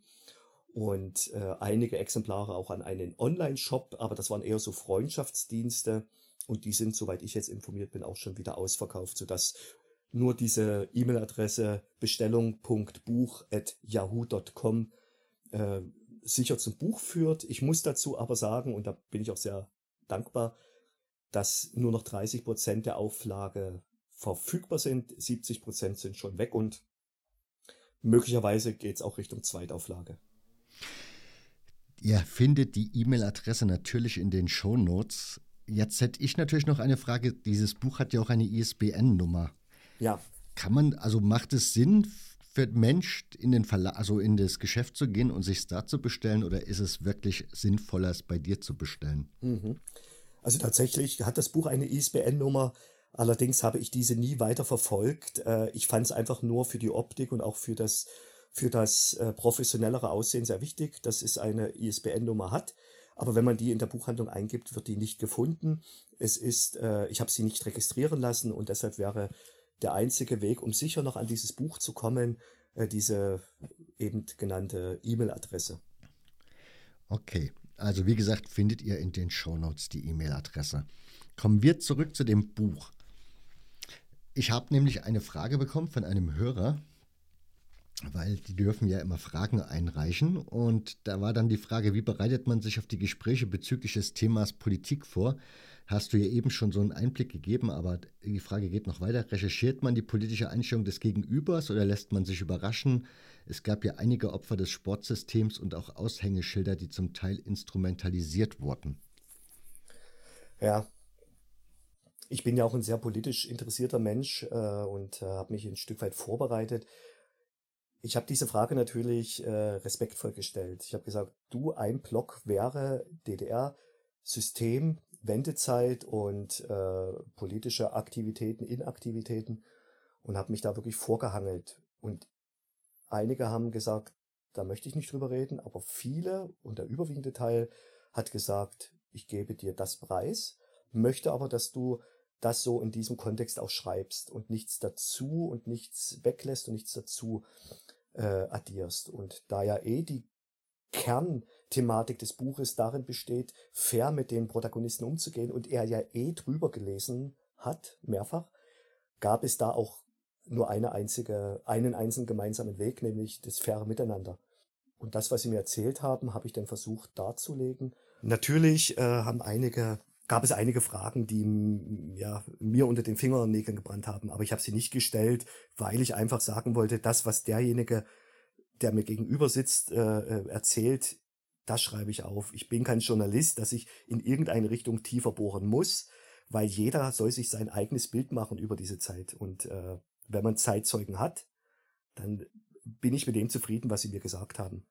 und äh, einige Exemplare auch an einen Online-Shop, aber das waren eher so Freundschaftsdienste und die sind, soweit ich jetzt informiert bin, auch schon wieder ausverkauft, sodass nur diese E-Mail-Adresse bestellung.buch.yahoo.com äh, sicher zum Buch führt. Ich muss dazu aber sagen, und da bin ich auch sehr dankbar, dass nur noch 30 Prozent der Auflage verfügbar sind, 70 Prozent sind schon weg und möglicherweise geht es auch Richtung Zweitauflage. Ihr findet die E-Mail-Adresse natürlich in den Show Notes. Jetzt hätte ich natürlich noch eine Frage. Dieses Buch hat ja auch eine ISBN-Nummer. Ja. Kann man, also macht es Sinn für den Mensch in den Verla also in das Geschäft zu gehen und sich da zu bestellen oder ist es wirklich sinnvoller, es bei dir zu bestellen? Mhm. Also tatsächlich hat das Buch eine ISBN-Nummer. Allerdings habe ich diese nie weiter verfolgt. Äh, ich fand es einfach nur für die Optik und auch für das, für das äh, professionellere Aussehen sehr wichtig, dass es eine ISBN-Nummer hat. Aber wenn man die in der Buchhandlung eingibt, wird die nicht gefunden. Es ist, äh, ich habe sie nicht registrieren lassen und deshalb wäre der einzige Weg, um sicher noch an dieses Buch zu kommen, diese eben genannte E-Mail-Adresse. Okay, also wie gesagt, findet ihr in den Shownotes die E-Mail-Adresse. Kommen wir zurück zu dem Buch. Ich habe nämlich eine Frage bekommen von einem Hörer, weil die dürfen ja immer Fragen einreichen. Und da war dann die Frage, wie bereitet man sich auf die Gespräche bezüglich des Themas Politik vor? Hast du ja eben schon so einen Einblick gegeben, aber die Frage geht noch weiter. Recherchiert man die politische Einstellung des Gegenübers oder lässt man sich überraschen? Es gab ja einige Opfer des Sportsystems und auch Aushängeschilder, die zum Teil instrumentalisiert wurden. Ja, ich bin ja auch ein sehr politisch interessierter Mensch äh, und äh, habe mich ein Stück weit vorbereitet. Ich habe diese Frage natürlich äh, respektvoll gestellt. Ich habe gesagt, du, ein Block wäre DDR-System, Wendezeit und äh, politische Aktivitäten, Inaktivitäten und habe mich da wirklich vorgehangelt. Und einige haben gesagt, da möchte ich nicht drüber reden, aber viele und der überwiegende Teil hat gesagt, ich gebe dir das Preis, möchte aber, dass du das so in diesem Kontext auch schreibst und nichts dazu und nichts weglässt und nichts dazu äh, addierst. Und da ja eh die Kernthematik des Buches darin besteht, fair mit den Protagonisten umzugehen und er ja eh drüber gelesen hat, mehrfach, gab es da auch nur eine einzige, einen einzigen gemeinsamen Weg, nämlich das faire Miteinander. Und das, was Sie mir erzählt haben, habe ich dann versucht darzulegen. Natürlich äh, haben einige, gab es einige Fragen, die ja, mir unter den Fingernägeln gebrannt haben, aber ich habe sie nicht gestellt, weil ich einfach sagen wollte, das, was derjenige, der mir gegenüber sitzt, äh, äh erzählt, das schreibe ich auf. Ich bin kein Journalist, dass ich in irgendeine Richtung tiefer bohren muss, weil jeder soll sich sein eigenes Bild machen über diese Zeit. Und äh, wenn man Zeitzeugen hat, dann bin ich mit dem zufrieden, was sie mir gesagt haben.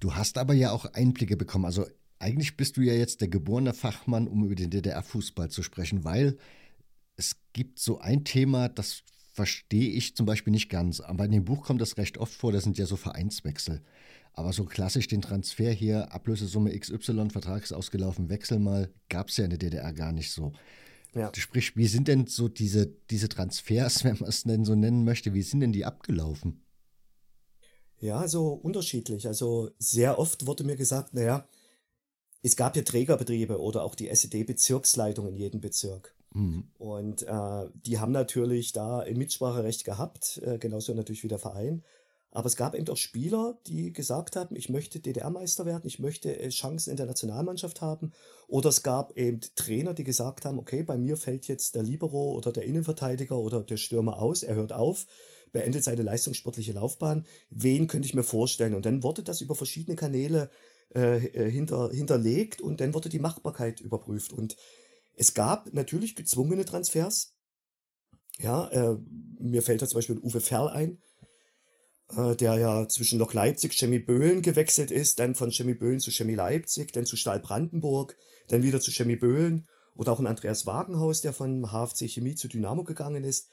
Du hast aber ja auch Einblicke bekommen. Also eigentlich bist du ja jetzt der geborene Fachmann, um über den DDR-Fußball zu sprechen, weil es gibt so ein Thema, das verstehe ich zum Beispiel nicht ganz. Aber in dem Buch kommt das recht oft vor, das sind ja so Vereinswechsel. Aber so klassisch den Transfer hier, Ablösesumme XY, Vertrag ist ausgelaufen, Wechsel mal, gab es ja in der DDR gar nicht so. Ja. Sprich, wie sind denn so diese, diese Transfers, wenn man es denn so nennen möchte, wie sind denn die abgelaufen? Ja, so unterschiedlich. Also sehr oft wurde mir gesagt, naja, es gab ja Trägerbetriebe oder auch die SED-Bezirksleitung in jedem Bezirk. Mhm. Und äh, die haben natürlich da ein Mitspracherecht gehabt, äh, genauso natürlich wie der Verein. Aber es gab eben auch Spieler, die gesagt haben, ich möchte DDR-Meister werden, ich möchte äh, Chancen in der Nationalmannschaft haben. Oder es gab eben Trainer, die gesagt haben, okay, bei mir fällt jetzt der Libero oder der Innenverteidiger oder der Stürmer aus, er hört auf, beendet seine leistungssportliche Laufbahn. Wen könnte ich mir vorstellen? Und dann wurde das über verschiedene Kanäle äh, äh hinter, hinterlegt und dann wurde die Machbarkeit überprüft. Und es gab natürlich gezwungene Transfers. Ja, äh, mir fällt da zum Beispiel Uwe Ferl ein, äh, der ja zwischen Lok Leipzig, Chemie Böhlen gewechselt ist, dann von Chemie Böhlen zu Chemie Leipzig, dann zu Stahl Brandenburg, dann wieder zu Chemie Böhlen oder auch ein Andreas Wagenhaus, der von HFC Chemie zu Dynamo gegangen ist.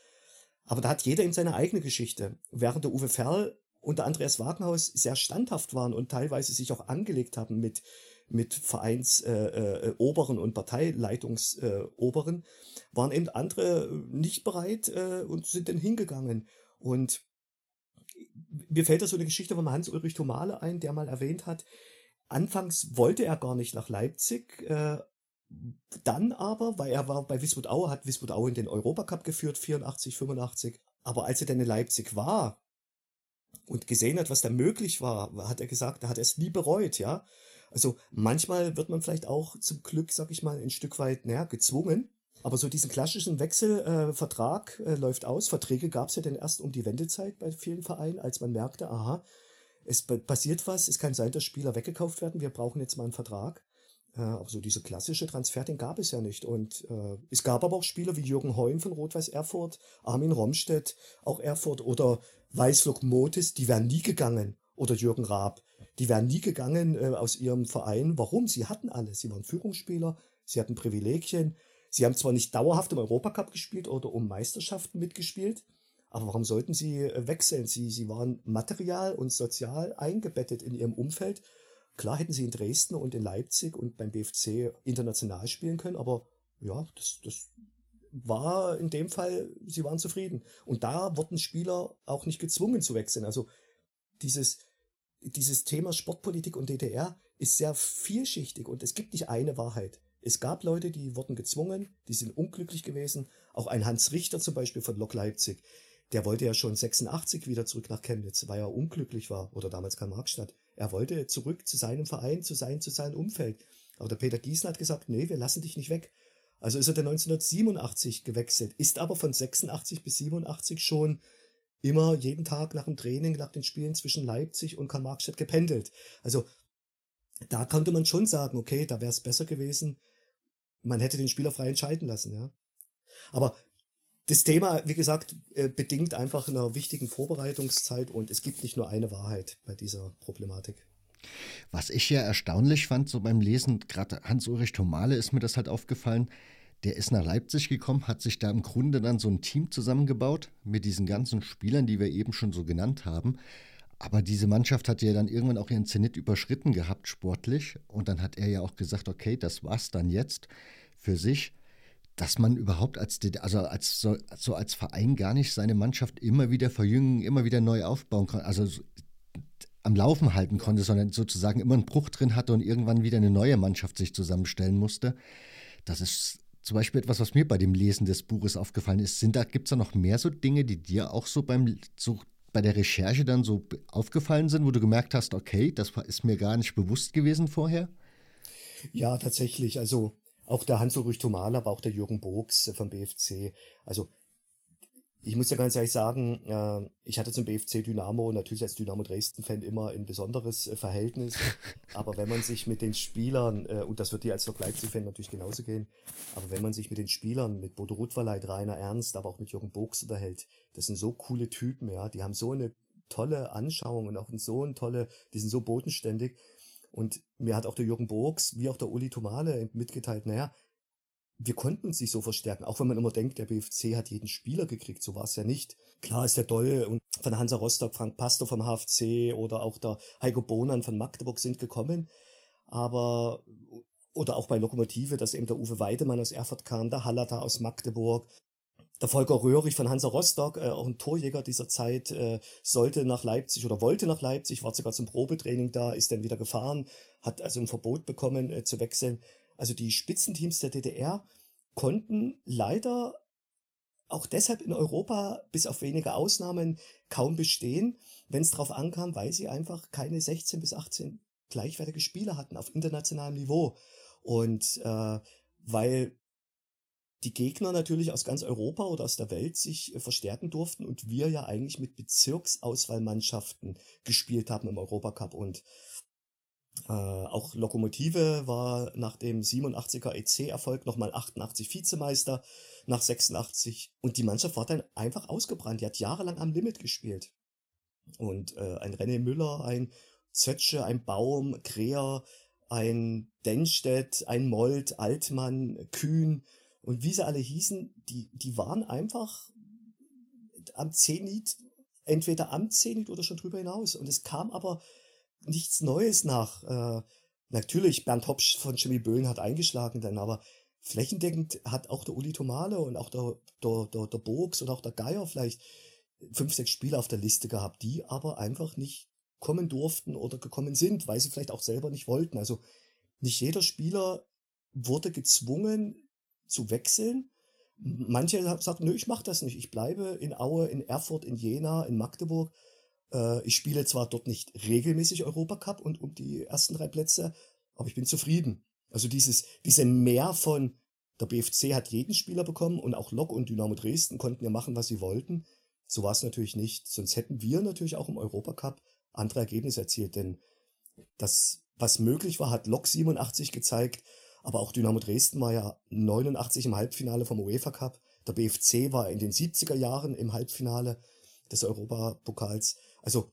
Aber da hat jeder eben seine eigene Geschichte. Während der Uwe Ferl und der Andreas Wagenhaus sehr standhaft waren und teilweise sich auch angelegt haben mit mit Vereinsoberen äh, äh, und Parteileitungsoberen, äh, waren eben andere nicht bereit äh, und sind dann hingegangen. Und mir fällt da so eine Geschichte von Hans-Ulrich Thomale ein, der mal erwähnt hat, anfangs wollte er gar nicht nach Leipzig, äh, dann aber, weil er war bei Wismut Aue, hat Wismut Aue in den Europacup geführt, 84, 85. Aber als er dann in Leipzig war und gesehen hat, was da möglich war, hat er gesagt, da hat er es nie bereut, ja. Also manchmal wird man vielleicht auch zum Glück, sag ich mal, ein Stück weit, naja, gezwungen, aber so diesen klassischen Wechselvertrag äh, äh, läuft aus. Verträge gab es ja dann erst um die Wendezeit bei vielen Vereinen, als man merkte, aha, es passiert was, es kann sein, dass Spieler weggekauft werden, wir brauchen jetzt mal einen Vertrag. Äh, aber so diese klassische Transfer, den gab es ja nicht. Und äh, es gab aber auch Spieler wie Jürgen Heun von Rot-Weiß Erfurt, Armin Romstedt, auch Erfurt oder Weißflug Motis, die wären nie gegangen. Oder Jürgen Raab, die wären nie gegangen äh, aus ihrem Verein. Warum? Sie hatten alles. Sie waren Führungsspieler, sie hatten Privilegien, Sie haben zwar nicht dauerhaft im Europacup gespielt oder um Meisterschaften mitgespielt, aber warum sollten sie äh, wechseln? Sie, sie waren material und sozial eingebettet in ihrem Umfeld. Klar hätten sie in Dresden und in Leipzig und beim BFC international spielen können, aber ja, das, das war in dem Fall, sie waren zufrieden. Und da wurden Spieler auch nicht gezwungen zu wechseln. Also dieses, dieses Thema Sportpolitik und DDR ist sehr vielschichtig und es gibt nicht eine Wahrheit. Es gab Leute, die wurden gezwungen, die sind unglücklich gewesen. Auch ein Hans Richter zum Beispiel von Lok Leipzig, der wollte ja schon 86 wieder zurück nach Chemnitz, weil er unglücklich war, oder damals kam Markstadt. Er wollte zurück zu seinem Verein, zu sein, zu seinem Umfeld. Aber der Peter Giesen hat gesagt, nee, wir lassen dich nicht weg. Also ist er dann 1987 gewechselt, ist aber von 86 bis 87 schon immer jeden Tag nach dem Training, nach den Spielen zwischen Leipzig und Karl-Marx-Stadt gependelt. Also da konnte man schon sagen, okay, da wäre es besser gewesen, man hätte den Spieler frei entscheiden lassen, ja. Aber das Thema, wie gesagt, äh, bedingt einfach einer wichtigen Vorbereitungszeit und es gibt nicht nur eine Wahrheit bei dieser Problematik. Was ich ja erstaunlich fand, so beim Lesen, gerade Hans-Ulrich Thomale ist mir das halt aufgefallen, der ist nach Leipzig gekommen, hat sich da im Grunde dann so ein Team zusammengebaut mit diesen ganzen Spielern, die wir eben schon so genannt haben. Aber diese Mannschaft hat ja dann irgendwann auch ihren Zenit überschritten gehabt, sportlich. Und dann hat er ja auch gesagt, okay, das war's dann jetzt für sich, dass man überhaupt als, also als, so, so als Verein gar nicht seine Mannschaft immer wieder verjüngen, immer wieder neu aufbauen kann. Also am Laufen halten konnte, sondern sozusagen immer einen Bruch drin hatte und irgendwann wieder eine neue Mannschaft sich zusammenstellen musste. Das ist zum Beispiel etwas, was mir bei dem Lesen des Buches aufgefallen ist. Sind da, gibt es da noch mehr so Dinge, die dir auch so beim so bei der Recherche dann so aufgefallen sind, wo du gemerkt hast, okay, das ist mir gar nicht bewusst gewesen vorher? Ja, tatsächlich. Also auch der Hans-Ulrich Thomal, aber auch der Jürgen Bogs vom BFC. Also ich muss ja ganz ehrlich sagen, äh, ich hatte zum BFC Dynamo natürlich als Dynamo Dresden-Fan immer ein besonderes äh, Verhältnis. aber wenn man sich mit den Spielern, äh, und das wird dir als doch Leipzig-Fan natürlich genauso gehen, aber wenn man sich mit den Spielern, mit Bodo Rutverleit, Rainer Ernst, aber auch mit Jürgen Bogs unterhält, das sind so coole Typen, ja, die haben so eine tolle Anschauung und auch so eine tolle, die sind so bodenständig. Und mir hat auch der Jürgen Bogs, wie auch der Uli Tomale mitgeteilt, naja, wir konnten uns nicht so verstärken, auch wenn man immer denkt, der BFC hat jeden Spieler gekriegt, so war es ja nicht. Klar ist der Doll und von Hansa Rostock, Frank Pastor vom HFC oder auch der Heiko Bohnan von Magdeburg sind gekommen, aber oder auch bei Lokomotive, dass eben der Uwe Weidemann aus Erfurt kam, der Hallata aus Magdeburg, der Volker Röhrig von Hansa Rostock, äh, auch ein Torjäger dieser Zeit, äh, sollte nach Leipzig oder wollte nach Leipzig, war sogar zum Probetraining da, ist dann wieder gefahren, hat also ein Verbot bekommen äh, zu wechseln. Also die Spitzenteams der DDR konnten leider auch deshalb in Europa bis auf wenige Ausnahmen kaum bestehen, wenn es darauf ankam, weil sie einfach keine 16 bis 18 gleichwertige Spieler hatten auf internationalem Niveau. Und äh, weil die Gegner natürlich aus ganz Europa oder aus der Welt sich äh, verstärken durften und wir ja eigentlich mit Bezirksauswahlmannschaften gespielt haben im Europacup und äh, auch Lokomotive war nach dem 87er EC-Erfolg nochmal 88 Vizemeister nach 86 und die Mannschaft war dann einfach ausgebrannt. Die hat jahrelang am Limit gespielt. Und äh, ein René Müller, ein Zötsche, ein Baum, Kreher, ein Denstedt, ein Molt, Altmann, Kühn und wie sie alle hießen, die, die waren einfach am Zenit, entweder am Zenit oder schon drüber hinaus. Und es kam aber nichts Neues nach. Äh, natürlich, Bernd Hopsch von Jimmy Böhn hat eingeschlagen dann, aber flächendeckend hat auch der Uli Tomale und auch der, der, der, der Bogs und auch der Geier vielleicht fünf, sechs Spiele auf der Liste gehabt, die aber einfach nicht kommen durften oder gekommen sind, weil sie vielleicht auch selber nicht wollten. Also nicht jeder Spieler wurde gezwungen zu wechseln. Manche sagen, nö, ich mach das nicht. Ich bleibe in Aue, in Erfurt, in Jena, in Magdeburg äh, ich spiele zwar dort nicht regelmäßig Europacup und um die ersten drei Plätze, aber ich bin zufrieden. Also dieses, diese Mehr von der BFC hat jeden Spieler bekommen und auch Lok und Dynamo Dresden konnten ja machen, was sie wollten. So war es natürlich nicht. Sonst hätten wir natürlich auch im Europacup andere Ergebnisse erzielt, denn das, was möglich war, hat Lok 87 gezeigt, aber auch Dynamo Dresden war ja 89 im Halbfinale vom UEFA Cup. Der BFC war in den 70er Jahren im Halbfinale des Europapokals. Also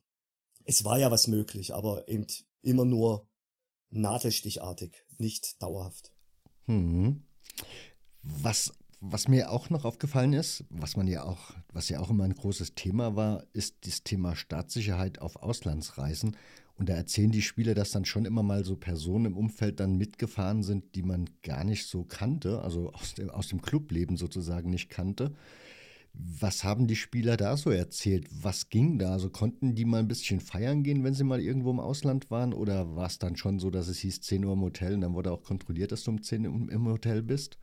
es war ja was möglich, aber eben immer nur nadelstichartig, nicht dauerhaft. Hm. Was, was mir auch noch aufgefallen ist, was man ja auch, was ja auch immer ein großes Thema war, ist das Thema Staatssicherheit auf Auslandsreisen. Und da erzählen die Spieler, dass dann schon immer mal so Personen im Umfeld dann mitgefahren sind, die man gar nicht so kannte, also aus dem, aus dem Clubleben sozusagen nicht kannte. Was haben die Spieler da so erzählt? Was ging da? Also konnten die mal ein bisschen feiern gehen, wenn sie mal irgendwo im Ausland waren? Oder war es dann schon so, dass es hieß 10 Uhr im Hotel und dann wurde auch kontrolliert, dass du um 10 Uhr im Hotel bist?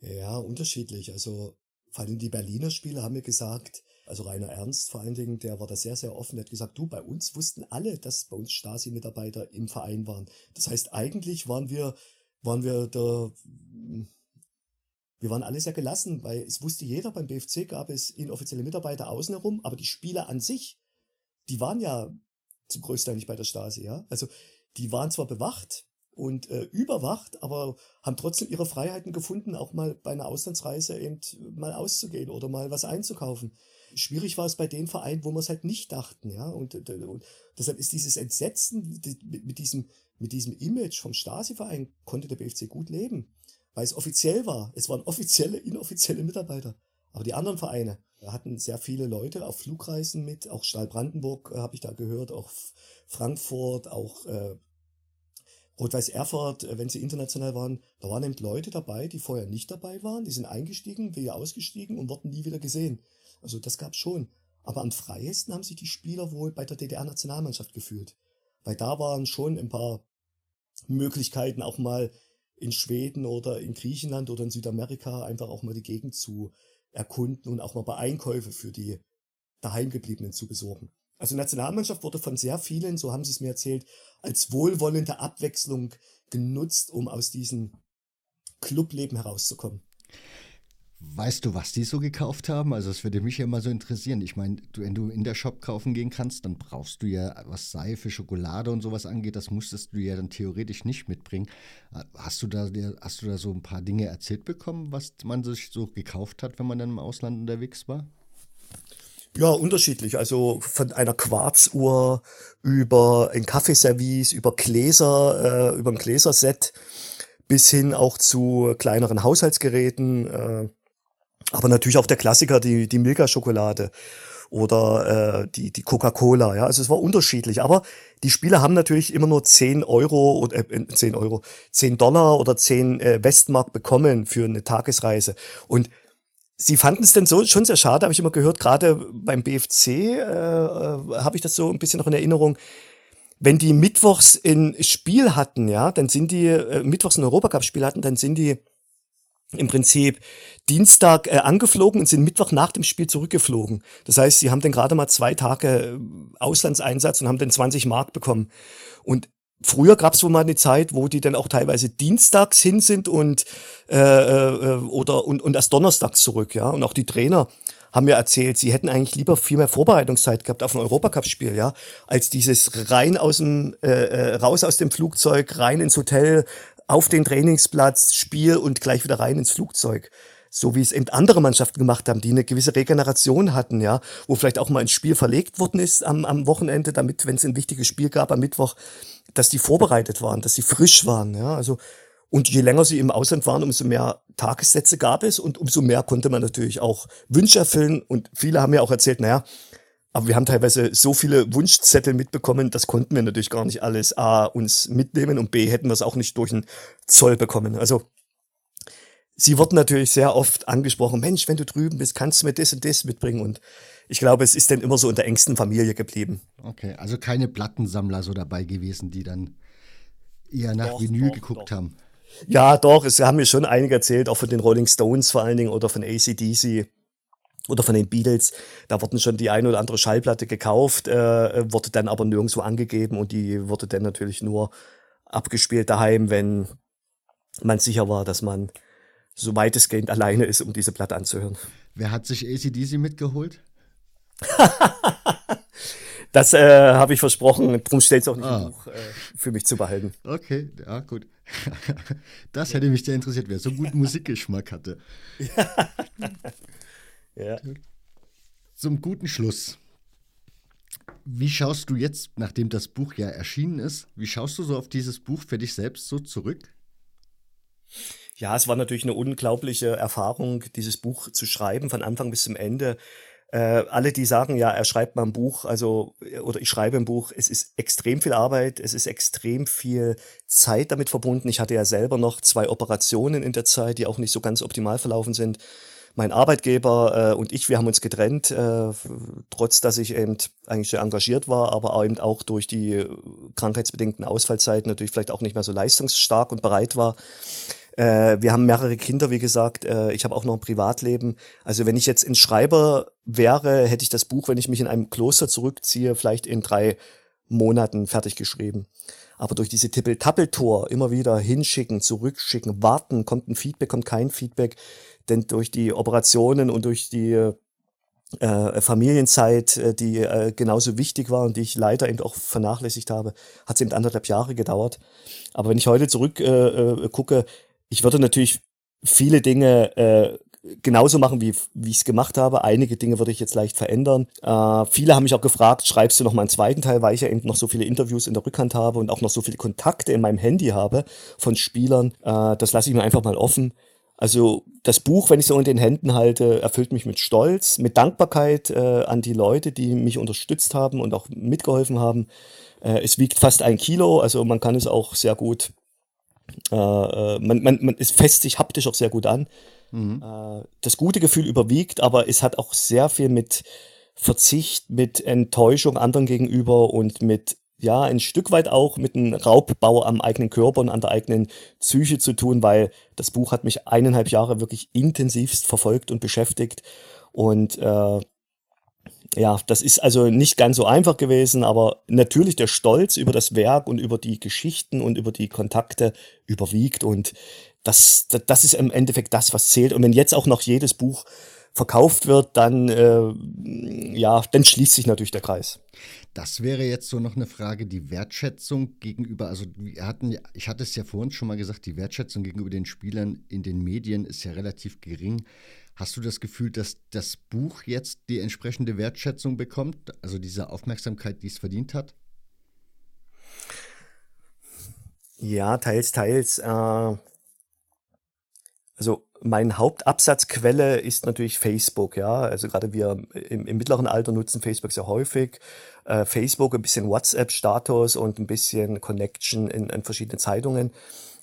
Ja, unterschiedlich. Also vor allem die Berliner Spieler haben mir gesagt, also Rainer Ernst vor allen Dingen, der war da sehr, sehr offen, der hat gesagt, du, bei uns wussten alle, dass bei uns Stasi-Mitarbeiter im Verein waren. Das heißt, eigentlich waren wir, waren wir der, wir waren alle sehr gelassen, weil es wusste jeder, beim BFC gab es inoffizielle Mitarbeiter außen herum, aber die Spieler an sich, die waren ja zum größten nicht bei der Stasi, ja. Also die waren zwar bewacht und äh, überwacht, aber haben trotzdem ihre Freiheiten gefunden, auch mal bei einer Auslandsreise eben mal auszugehen oder mal was einzukaufen. Schwierig war es bei den Vereinen, wo wir es halt nicht dachten, ja. Und, und, und deshalb ist dieses Entsetzen mit, mit diesem mit diesem Image vom Stasi-Verein konnte der BFC gut leben. Weil es offiziell war. Es waren offizielle, inoffizielle Mitarbeiter. Aber die anderen Vereine hatten sehr viele Leute auf Flugreisen mit, auch Stahl Brandenburg äh, habe ich da gehört, auch Frankfurt, auch äh, Rot-Weiß Erfurt, äh, wenn sie international waren, da waren eben Leute dabei, die vorher nicht dabei waren, die sind eingestiegen, wieder ausgestiegen und wurden nie wieder gesehen. Also das gab's schon. Aber am freiesten haben sich die Spieler wohl bei der DDR-Nationalmannschaft gefühlt. Weil da waren schon ein paar Möglichkeiten, auch mal in Schweden oder in Griechenland oder in Südamerika einfach auch mal die Gegend zu erkunden und auch mal bei Einkäufe für die daheimgebliebenen zu besorgen. Also Nationalmannschaft wurde von sehr vielen, so haben sie es mir erzählt, als wohlwollende Abwechslung genutzt, um aus diesem Clubleben herauszukommen. Weißt du, was die so gekauft haben? Also es würde mich ja immer so interessieren. Ich meine, wenn du in der Shop kaufen gehen kannst, dann brauchst du ja, was Seife, Schokolade und sowas angeht, das musstest du ja dann theoretisch nicht mitbringen. Hast du da, hast du da so ein paar Dinge erzählt bekommen, was man sich so gekauft hat, wenn man dann im Ausland unterwegs war? Ja, unterschiedlich. Also von einer Quarzuhr über ein Kaffeeservice, über Gläser, äh, über ein Gläserset bis hin auch zu kleineren Haushaltsgeräten. Äh, aber natürlich auch der Klassiker, die, die Milka-Schokolade oder äh, die, die Coca-Cola. Ja, also es war unterschiedlich. Aber die Spieler haben natürlich immer nur 10 Euro oder äh, 10 Euro, 10 Dollar oder 10 äh, Westmark bekommen für eine Tagesreise. Und Sie fanden es denn so schon sehr schade, habe ich immer gehört, gerade beim BFC äh, äh, habe ich das so ein bisschen noch in Erinnerung. Wenn die mittwochs ein Spiel hatten, ja, dann sind die, äh, mittwochs ein Europacup-Spiel hatten, dann sind die im Prinzip Dienstag äh, angeflogen und sind Mittwoch nach dem Spiel zurückgeflogen. Das heißt, sie haben dann gerade mal zwei Tage äh, Auslandseinsatz und haben dann 20 Mark bekommen. Und Früher gab es wohl mal eine Zeit, wo die dann auch teilweise dienstags hin sind und äh, äh, oder und, und erst donnerstags zurück, ja. Und auch die Trainer haben mir erzählt, sie hätten eigentlich lieber viel mehr Vorbereitungszeit gehabt auf ein Europacup-Spiel, ja, als dieses rein aus dem äh, äh, raus aus dem Flugzeug, rein ins Hotel, auf den Trainingsplatz, Spiel und gleich wieder rein ins Flugzeug so wie es eben andere Mannschaften gemacht haben, die eine gewisse Regeneration hatten, ja, wo vielleicht auch mal ein Spiel verlegt worden ist am, am Wochenende, damit, wenn es ein wichtiges Spiel gab am Mittwoch, dass die vorbereitet waren, dass sie frisch waren, ja, also und je länger sie im Ausland waren, umso mehr Tagessätze gab es und umso mehr konnte man natürlich auch Wünsche erfüllen. Und viele haben mir auch erzählt, naja, aber wir haben teilweise so viele Wunschzettel mitbekommen, das konnten wir natürlich gar nicht alles A uns mitnehmen und B hätten wir es auch nicht durch den Zoll bekommen. Also sie wurden natürlich sehr oft angesprochen, Mensch, wenn du drüben bist, kannst du mir das und das mitbringen. Und ich glaube, es ist dann immer so in der engsten Familie geblieben. Okay, also keine Plattensammler so dabei gewesen, die dann eher nach doch, Vinyl doch, geguckt doch. haben. Ja, doch, es haben mir schon einige erzählt, auch von den Rolling Stones vor allen Dingen oder von ACDC oder von den Beatles. Da wurden schon die eine oder andere Schallplatte gekauft, äh, wurde dann aber nirgendwo angegeben und die wurde dann natürlich nur abgespielt daheim, wenn man sicher war, dass man so weitestgehend alleine ist, um diese Platte anzuhören. Wer hat sich ACDC mitgeholt? das äh, habe ich versprochen, darum stellt es auch nicht ah. im Buch äh, für mich zu behalten. Okay, ja, gut. das hätte mich sehr interessiert, wer so guten Musikgeschmack hatte. ja. Zum guten Schluss. Wie schaust du jetzt, nachdem das Buch ja erschienen ist, wie schaust du so auf dieses Buch für dich selbst so zurück? Ja, es war natürlich eine unglaubliche Erfahrung, dieses Buch zu schreiben, von Anfang bis zum Ende. Äh, alle, die sagen, ja, er schreibt mal ein Buch, also, oder ich schreibe ein Buch, es ist extrem viel Arbeit, es ist extrem viel Zeit damit verbunden. Ich hatte ja selber noch zwei Operationen in der Zeit, die auch nicht so ganz optimal verlaufen sind. Mein Arbeitgeber äh, und ich, wir haben uns getrennt, äh, trotz dass ich eben eigentlich sehr engagiert war, aber eben auch durch die krankheitsbedingten Ausfallzeiten natürlich vielleicht auch nicht mehr so leistungsstark und bereit war. Äh, wir haben mehrere Kinder, wie gesagt. Äh, ich habe auch noch ein Privatleben. Also wenn ich jetzt ein Schreiber wäre, hätte ich das Buch, wenn ich mich in einem Kloster zurückziehe, vielleicht in drei Monaten fertig geschrieben. Aber durch diese Tippel-Tappel-Tor immer wieder hinschicken, zurückschicken, warten, kommt ein Feedback, kommt kein Feedback. Denn durch die Operationen und durch die äh, Familienzeit, äh, die äh, genauso wichtig war und die ich leider eben auch vernachlässigt habe, hat es eben anderthalb Jahre gedauert. Aber wenn ich heute zurück äh, äh, gucke, ich würde natürlich viele Dinge äh, genauso machen, wie, wie ich es gemacht habe. Einige Dinge würde ich jetzt leicht verändern. Äh, viele haben mich auch gefragt, schreibst du noch mal einen zweiten Teil, weil ich ja eben noch so viele Interviews in der Rückhand habe und auch noch so viele Kontakte in meinem Handy habe von Spielern. Äh, das lasse ich mir einfach mal offen. Also das Buch, wenn ich so in den Händen halte, erfüllt mich mit Stolz, mit Dankbarkeit äh, an die Leute, die mich unterstützt haben und auch mitgeholfen haben. Äh, es wiegt fast ein Kilo, also man kann es auch sehr gut, äh, äh man, man, man, es fässt sich haptisch auch sehr gut an. Mhm. Äh, das gute Gefühl überwiegt, aber es hat auch sehr viel mit Verzicht, mit Enttäuschung anderen gegenüber und mit ja, ein Stück weit auch mit einem Raubbau am eigenen Körper und an der eigenen Psyche zu tun, weil das Buch hat mich eineinhalb Jahre wirklich intensivst verfolgt und beschäftigt. Und äh, ja, das ist also nicht ganz so einfach gewesen, aber natürlich der Stolz über das Werk und über die Geschichten und über die Kontakte überwiegt. Und das, das ist im Endeffekt das, was zählt. Und wenn jetzt auch noch jedes Buch verkauft wird, dann, äh, ja, dann schließt sich natürlich der Kreis. Das wäre jetzt so noch eine Frage, die Wertschätzung gegenüber, also wir hatten, ich hatte es ja vorhin schon mal gesagt, die Wertschätzung gegenüber den Spielern in den Medien ist ja relativ gering. Hast du das Gefühl, dass das Buch jetzt die entsprechende Wertschätzung bekommt, also diese Aufmerksamkeit, die es verdient hat? Ja, teils, teils. Äh, also mein Hauptabsatzquelle ist natürlich Facebook, ja. Also gerade wir im, im mittleren Alter nutzen Facebook sehr häufig. Äh, Facebook, ein bisschen WhatsApp-Status und ein bisschen Connection in, in verschiedene Zeitungen.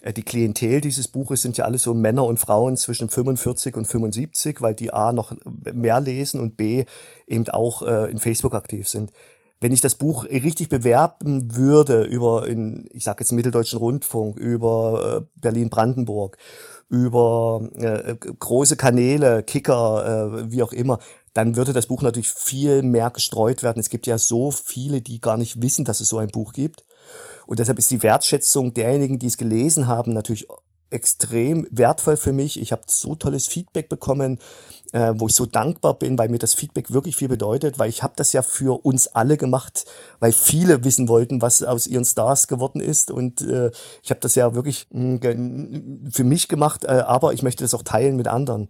Äh, die Klientel dieses Buches sind ja alle so Männer und Frauen zwischen 45 und 75, weil die A noch mehr lesen und B eben auch äh, in Facebook aktiv sind wenn ich das Buch richtig bewerben würde über, in, ich sage jetzt Mitteldeutschen Rundfunk, über äh, Berlin-Brandenburg, über äh, große Kanäle, Kicker, äh, wie auch immer, dann würde das Buch natürlich viel mehr gestreut werden. Es gibt ja so viele, die gar nicht wissen, dass es so ein Buch gibt. Und deshalb ist die Wertschätzung derjenigen, die es gelesen haben, natürlich extrem wertvoll für mich. Ich habe so tolles Feedback bekommen, äh, wo ich so dankbar bin, weil mir das Feedback wirklich viel bedeutet, weil ich habe das ja für uns alle gemacht, weil viele wissen wollten, was aus ihren Stars geworden ist und äh, ich habe das ja wirklich mh, mm, für mich gemacht, äh, aber ich möchte das auch teilen mit anderen.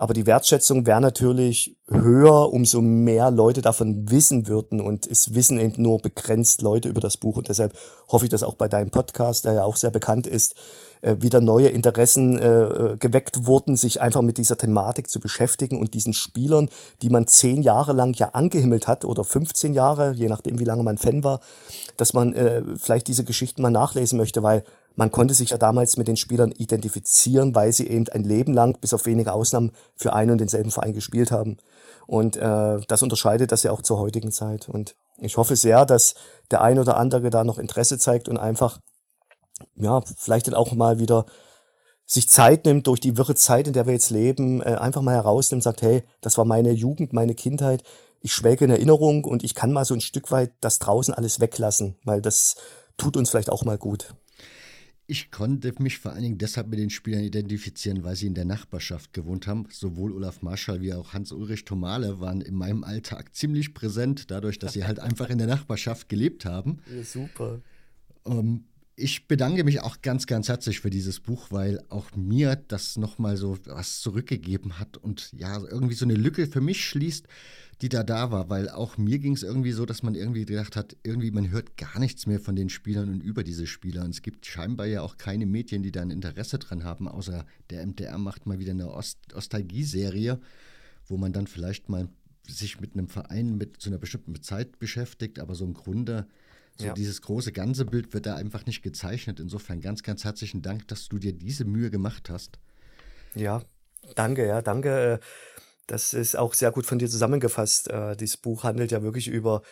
Aber die Wertschätzung wäre natürlich höher, umso mehr Leute davon wissen würden. Und es wissen eben nur begrenzt Leute über das Buch. Und deshalb hoffe ich, dass auch bei deinem Podcast, der ja auch sehr bekannt ist, äh, wieder neue Interessen äh, geweckt wurden, sich einfach mit dieser Thematik zu beschäftigen und diesen Spielern, die man zehn Jahre lang ja angehimmelt hat oder 15 Jahre, je nachdem wie lange man Fan war, dass man äh, vielleicht diese Geschichten mal nachlesen möchte, weil man konnte sich ja damals mit den Spielern identifizieren, weil sie eben ein Leben lang, bis auf wenige Ausnahmen, für einen und denselben Verein gespielt haben. Und äh, das unterscheidet das ja auch zur heutigen Zeit. Und ich hoffe sehr, dass der ein oder andere da noch Interesse zeigt und einfach ja, vielleicht dann auch mal wieder sich Zeit nimmt, durch die wirre Zeit, in der wir jetzt leben, äh, einfach mal herausnimmt und sagt, hey, das war meine Jugend, meine Kindheit, ich schwelge in Erinnerung und ich kann mal so ein Stück weit das draußen alles weglassen, weil das tut uns vielleicht auch mal gut. Ich konnte mich vor allen Dingen deshalb mit den Spielern identifizieren, weil sie in der Nachbarschaft gewohnt haben. Sowohl Olaf Marschall wie auch Hans-Ulrich Tomale waren in meinem Alltag ziemlich präsent, dadurch, dass sie halt einfach in der Nachbarschaft gelebt haben. Ja, super. Um, ähm, ich bedanke mich auch ganz, ganz herzlich für dieses Buch, weil auch mir das nochmal so was zurückgegeben hat und ja, irgendwie so eine Lücke für mich schließt, die da da war, weil auch mir ging es irgendwie so, dass man irgendwie gedacht hat, irgendwie man hört gar nichts mehr von den Spielern und über diese Spieler. Und es gibt scheinbar ja auch keine Medien, die da ein Interesse dran haben, außer der MDR macht mal wieder eine Ost Ostalgie-Serie, wo man dann vielleicht mal sich mit einem Verein mit zu einer bestimmten Zeit beschäftigt, aber so im Grunde so ja. dieses große ganze Bild wird da einfach nicht gezeichnet. Insofern ganz, ganz herzlichen Dank, dass du dir diese Mühe gemacht hast. Ja, danke, ja, danke. Das ist auch sehr gut von dir zusammengefasst. Äh, dieses Buch handelt ja wirklich über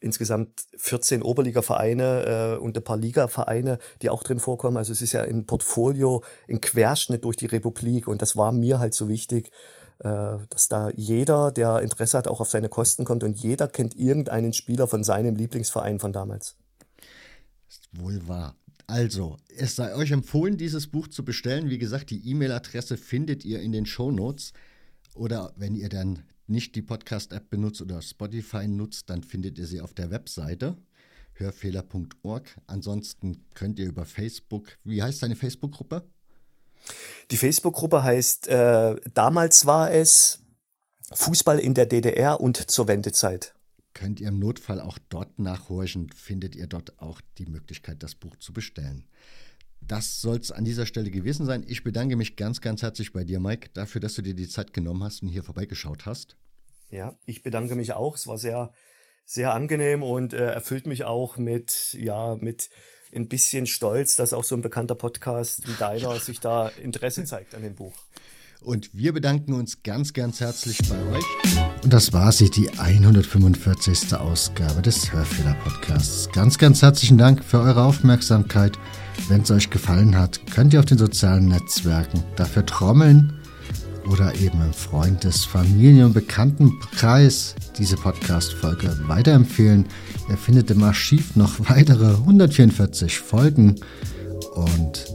insgesamt 14 Oberliga-Vereine äh, und ein paar Liga-Vereine, die auch drin vorkommen. Also es ist ja ein Portfolio, ein Querschnitt durch die Republik und das war mir halt so wichtig, äh, dass da jeder, der Interesse hat, auch auf seine Kosten kommt und jeder kennt irgendeinen Spieler von seinem Lieblingsverein von damals. Ist wohl wahr. Also, es sei euch empfohlen, dieses Buch zu bestellen. Wie gesagt, die E-Mail-Adresse findet ihr in den Show Notes. Oder wenn ihr dann nicht die Podcast-App benutzt oder Spotify nutzt, dann findet ihr sie auf der Webseite hörfehler.org. Ansonsten könnt ihr über Facebook, wie heißt deine Facebook-Gruppe? Die Facebook-Gruppe heißt äh, Damals war es Fußball in der DDR und zur Wendezeit. Könnt ihr im Notfall auch dort nachhorchen, findet ihr dort auch die Möglichkeit, das Buch zu bestellen. Das soll es an dieser Stelle gewesen sein. Ich bedanke mich ganz, ganz herzlich bei dir, Mike, dafür, dass du dir die Zeit genommen hast und hier vorbeigeschaut hast. Ja, ich bedanke mich auch. Es war sehr, sehr angenehm und äh, erfüllt mich auch mit, ja, mit ein bisschen Stolz, dass auch so ein bekannter Podcast wie deiner sich da Interesse zeigt an dem Buch. Und wir bedanken uns ganz, ganz herzlich bei euch. Und das war sie, die 145. Ausgabe des Hörfehler Podcasts. Ganz, ganz herzlichen Dank für eure Aufmerksamkeit. Wenn es euch gefallen hat, könnt ihr auf den sozialen Netzwerken dafür trommeln oder eben im Freundes-, Familien- und Bekanntenkreis diese Podcast-Folge weiterempfehlen. Ihr findet im Archiv noch weitere 144 Folgen. Und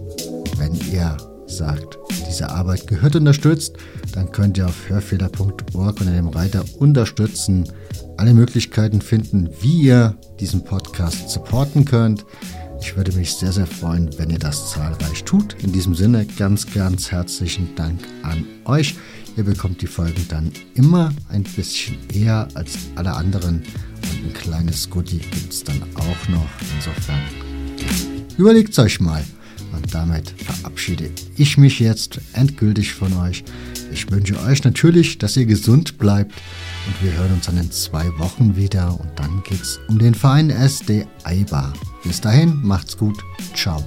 wenn ihr sagt, diese Arbeit gehört unterstützt, dann könnt ihr auf hörfehler.org unter dem Reiter Unterstützen alle Möglichkeiten finden, wie ihr diesen Podcast supporten könnt. Ich würde mich sehr, sehr freuen, wenn ihr das zahlreich tut. In diesem Sinne ganz, ganz herzlichen Dank an euch. Ihr bekommt die Folgen dann immer ein bisschen eher als alle anderen. Und ein kleines Goodie gibt es dann auch noch. Insofern überlegt es euch mal. Und damit verabschiede ich mich jetzt endgültig von euch. Ich wünsche euch natürlich, dass ihr gesund bleibt und wir hören uns dann in zwei Wochen wieder und dann geht es um den Verein SD Eibar. Bis dahin, macht's gut. Ciao.